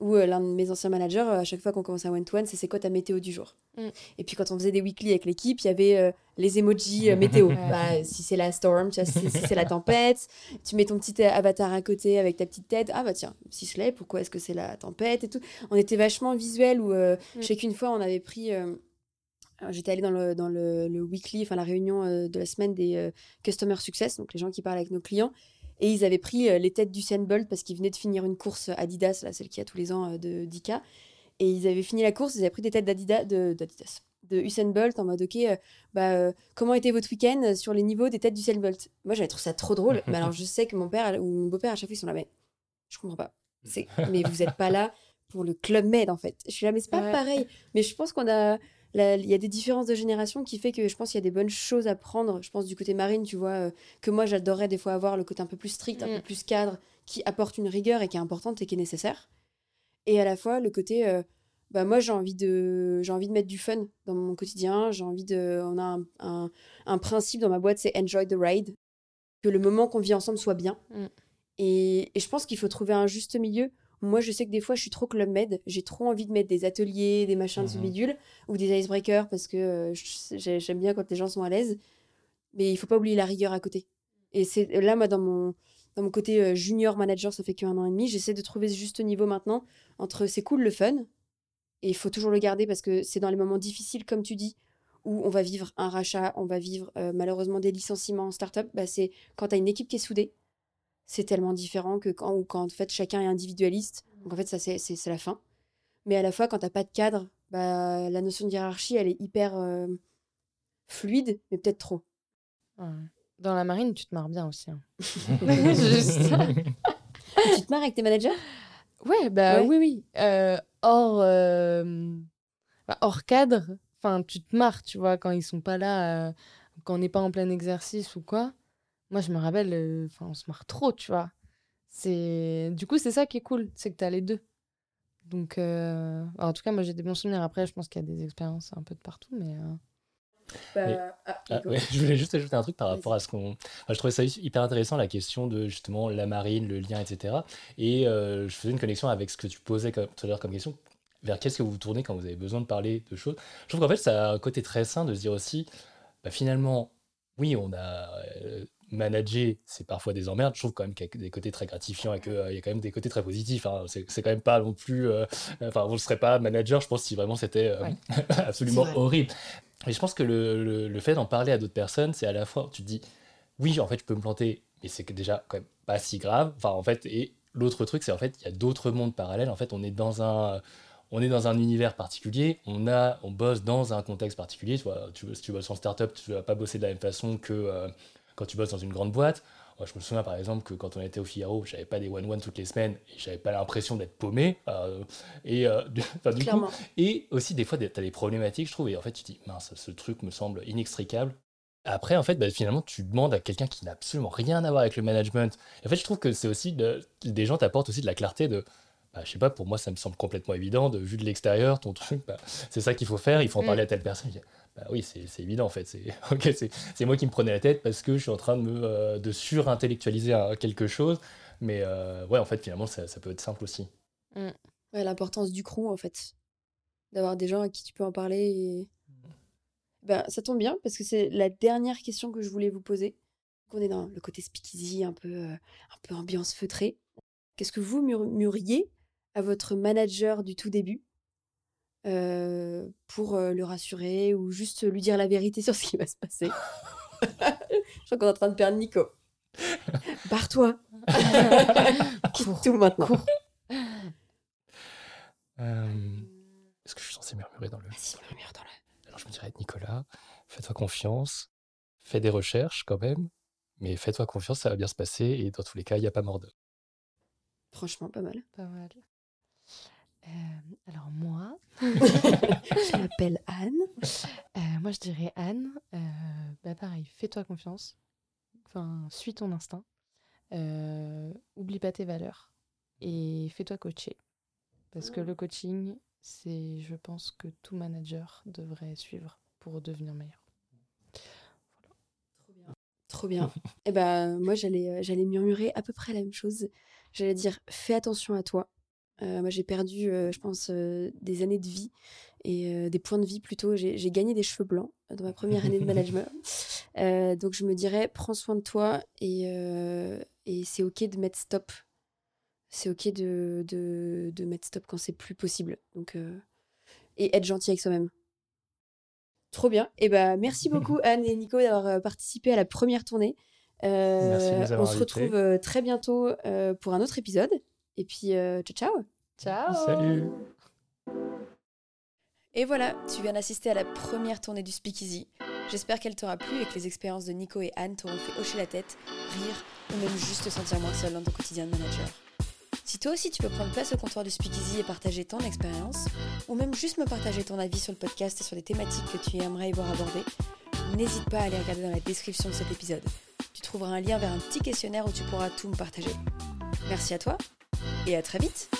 [SPEAKER 1] où euh, l'un de mes anciens managers, euh, à chaque fois qu'on commençait un one-to-one, c'est c'est quoi ta météo du jour mm. Et puis quand on faisait des weekly avec l'équipe, il y avait euh, les emojis météo. Bah, si c'est la storm, si, c'est la tempête, tu mets ton petit avatar à côté avec ta petite tête. Ah bah tiens, si je l'ai, pourquoi est-ce que c'est la tempête et tout On était vachement visuel où mm. je sais qu'une fois on avait pris. J'étais allée dans le, dans le, le weekly, enfin la réunion de la semaine des Customer Success, donc les gens qui parlent avec nos clients. Et ils avaient pris euh, les têtes du Bolt parce qu'ils venaient de finir une course Adidas, là, celle qui a tous les ans euh, de Dika. Et ils avaient fini la course, ils avaient pris des têtes d'Adidas, de, d'Adidas, de Usain Bolt en mode ok, euh, bah, comment était votre week-end sur les niveaux des têtes du Usain Bolt? Moi j'avais trouvé ça trop drôle, mais alors je sais que mon père ou mon beau-père à chaque fois ils sont là, mais je comprends pas. C'est, mais vous n'êtes pas là pour le Club Med en fait. Je suis là, mais c'est pas pareil. Mais je pense qu'on a, il y a des différences de génération qui fait que je pense qu'il y a des bonnes choses à prendre. Je pense du côté marine, tu vois, euh, que moi j'adorerais des fois avoir le côté un peu plus strict, un peu mm. plus cadre, qui apporte une rigueur et qui est importante et qui est nécessaire. Et à la fois le côté, euh, bah moi j'ai envie de, j'ai envie de mettre du fun dans mon quotidien. J'ai envie de, on a un, un, principe dans ma boîte, c'est enjoy the ride, que le moment qu'on vit ensemble soit bien. Mm. Et, et je pense qu'il faut trouver un juste milieu moi, je sais que des fois, je suis trop club med. J'ai trop envie de mettre des ateliers, des machins de ce mhm. bidule ou des icebreakers parce que euh, j'aime bien quand les gens sont à l'aise. Mais il faut pas oublier la rigueur à côté. Et c'est là, moi, dans mon, dans mon côté euh, junior manager, ça fait qu'un an et demi, j'essaie de trouver ce juste niveau maintenant entre c'est cool le fun et il faut toujours le garder parce que c'est dans les moments difficiles, comme tu dis, où on va vivre un rachat, on va vivre euh, malheureusement des licenciements en start-up. Bah, c'est quand tu as une équipe qui est soudée c'est tellement différent que quand, quand en fait chacun est individualiste. Donc en fait, ça c'est, c'est, la fin. Mais à la fois, quand t'as pas de cadre, bah, la notion de hiérarchie, elle est hyper euh, fluide, mais peut-être trop.
[SPEAKER 2] Dans la marine, tu te marres bien aussi. Hein.
[SPEAKER 1] Juste tu te marres avec tes managers?
[SPEAKER 2] Ouais, bah oui, oui. Euh, hors, euh, bah, hors cadre, enfin, tu te marres, tu vois, quand ils sont pas là, quand on n'est pas en plein exercice ou quoi. Moi, je me rappelle, euh, enfin, on se marre trop, tu vois. C'est du coup, c'est ça qui est cool, c'est que tu as les deux. Donc, euh, en tout cas, moi, j'ai des bons souvenirs. Après, je pense qu'il y a des expériences un peu de partout, mais. Euh,
[SPEAKER 3] bah, ah, ah, je voulais juste ajouter un truc par rapport à ce qu'on. je trouvais ça hyper intéressant, la question de justement la marine, le lien, etc. Et je faisais une connexion avec ce que tu posais tout à l'heure comme question. Vers qu'est-ce que vous vous tournez quand vous avez besoin de parler de choses? Je trouve qu'en fait, ça a un côté très sain de se dire aussi, bah, finalement, oui, on a manager, c'est parfois des emmerdes. Je trouve quand même qu'il y a des côtés très gratifiants et qu'il y a quand même des côtés très positifs. Hein. C'est, quand même pas non plus. Euh, enfin, vous ne serez pas manager, je pense, si vraiment c'était euh, absolument horrible. Mais je pense que le, le, fait d'en parler à d'autres personnes, c'est à la fois, tu te dis, oui, en fait, je peux me planter, mais c'est déjà quand même pas si grave. Enfin, en fait, et l'autre truc, c'est en fait, il y a d'autres mondes parallèles. En fait, on est dans un on est dans un univers particulier, on, a, on bosse dans un contexte particulier. Tu vois, tu, si tu bosses en startup, tu ne vas pas bosser de la même façon que euh, quand tu bosses dans une grande boîte. Moi, je me souviens par exemple que quand on était au Figaro, j'avais pas des one-one toutes les semaines et j'avais pas l'impression d'être paumé. Euh, et, euh, du, coup, et aussi, des fois, tu as des problématiques, je trouve. Et en fait, tu te dis, mince, ce truc me semble inextricable. Après, en fait, bah, finalement, tu demandes à quelqu'un qui n'a absolument rien à voir avec le management. en fait, je trouve que c'est aussi des gens t'apportent aussi de la clarté de bah, je sais pas, pour moi, ça me semble complètement évident. De vue de l'extérieur, ton truc, bah, c'est ça qu'il faut faire, il faut en mm. parler à telle personne. Bah oui, c'est évident en fait. C'est moi qui me prenais la tête parce que je suis en train de, me, euh, de surintellectualiser quelque chose. Mais euh, ouais, en fait, finalement, ça, ça, peut être simple aussi.
[SPEAKER 1] Mm. Ouais, l'importance du crew en fait. D'avoir des gens à qui tu peux en parler. Et... Ben, ça tombe bien parce que c'est la dernière question que je voulais vous poser. On est dans le côté speakeasy, un peu, euh, un peu ambiance feutrée. Qu'est-ce que vous mûriez à votre manager du tout début? Pour le rassurer ou juste lui dire la vérité sur ce qui va se passer. Je crois qu'on est en train de perdre Nico. Barre-toi. Quitte tout maintenant.
[SPEAKER 3] Est-ce que je suis censé murmurer dans le.
[SPEAKER 1] Vas-y, murmure dans le.
[SPEAKER 3] Alors je me dirais, Nicolas, fais-toi confiance, fais des recherches quand même, mais fais-toi confiance, ça va bien se passer et dans tous les cas, il n'y a pas mort d'homme.
[SPEAKER 1] Franchement, pas mal.
[SPEAKER 2] Pas mal. Euh, alors moi,
[SPEAKER 1] je m'appelle Anne.
[SPEAKER 2] Euh, moi, je dirais Anne. Euh, bah pareil, fais-toi confiance. Enfin, suis ton instinct. oublie pas tes valeurs et fais-toi coacher. Parce que le coaching, c'est, je pense, que tout manager devrait suivre pour devenir meilleur.
[SPEAKER 1] Trop bien. Trop bien. et eh ben, moi, j'allais, j'allais murmurer à peu près la même chose. J'allais dire, fais attention à toi moi, j'ai perdu, je pense, des années de vie et des points de vie plutôt. J'ai gagné des cheveux blancs dans ma première année de management. donc, je me dirais, prends soin de toi et, et c'est OK de mettre stop. C'est OK de, de, de, mettre stop quand c'est plus possible. Donc, et être gentil avec soi-même. Trop bien. Et ben merci beaucoup, Anne et Nico, d'avoir participé à la première tournée.
[SPEAKER 3] Euh,
[SPEAKER 1] on se retrouve très bientôt pour un autre épisode. Et puis, euh, ciao, ciao.
[SPEAKER 2] Ciao.
[SPEAKER 3] Salut.
[SPEAKER 4] Et voilà, tu viens d'assister à la première tournée du Speakeasy. J'espère qu'elle t'aura plu et que les expériences de Nico et Anne t'auront fait hocher la tête, rire ou même juste te sentir moins seul dans ton quotidien de manager. Si toi aussi tu peux prendre place au comptoir du Speakeasy et partager ton expérience, ou même juste me partager ton avis sur le podcast et sur des thématiques que tu aimerais y voir abordées, n'hésite pas à aller regarder dans la description de cet épisode. Tu trouveras un lien vers un petit questionnaire où tu pourras tout me partager. Merci à toi et à très vite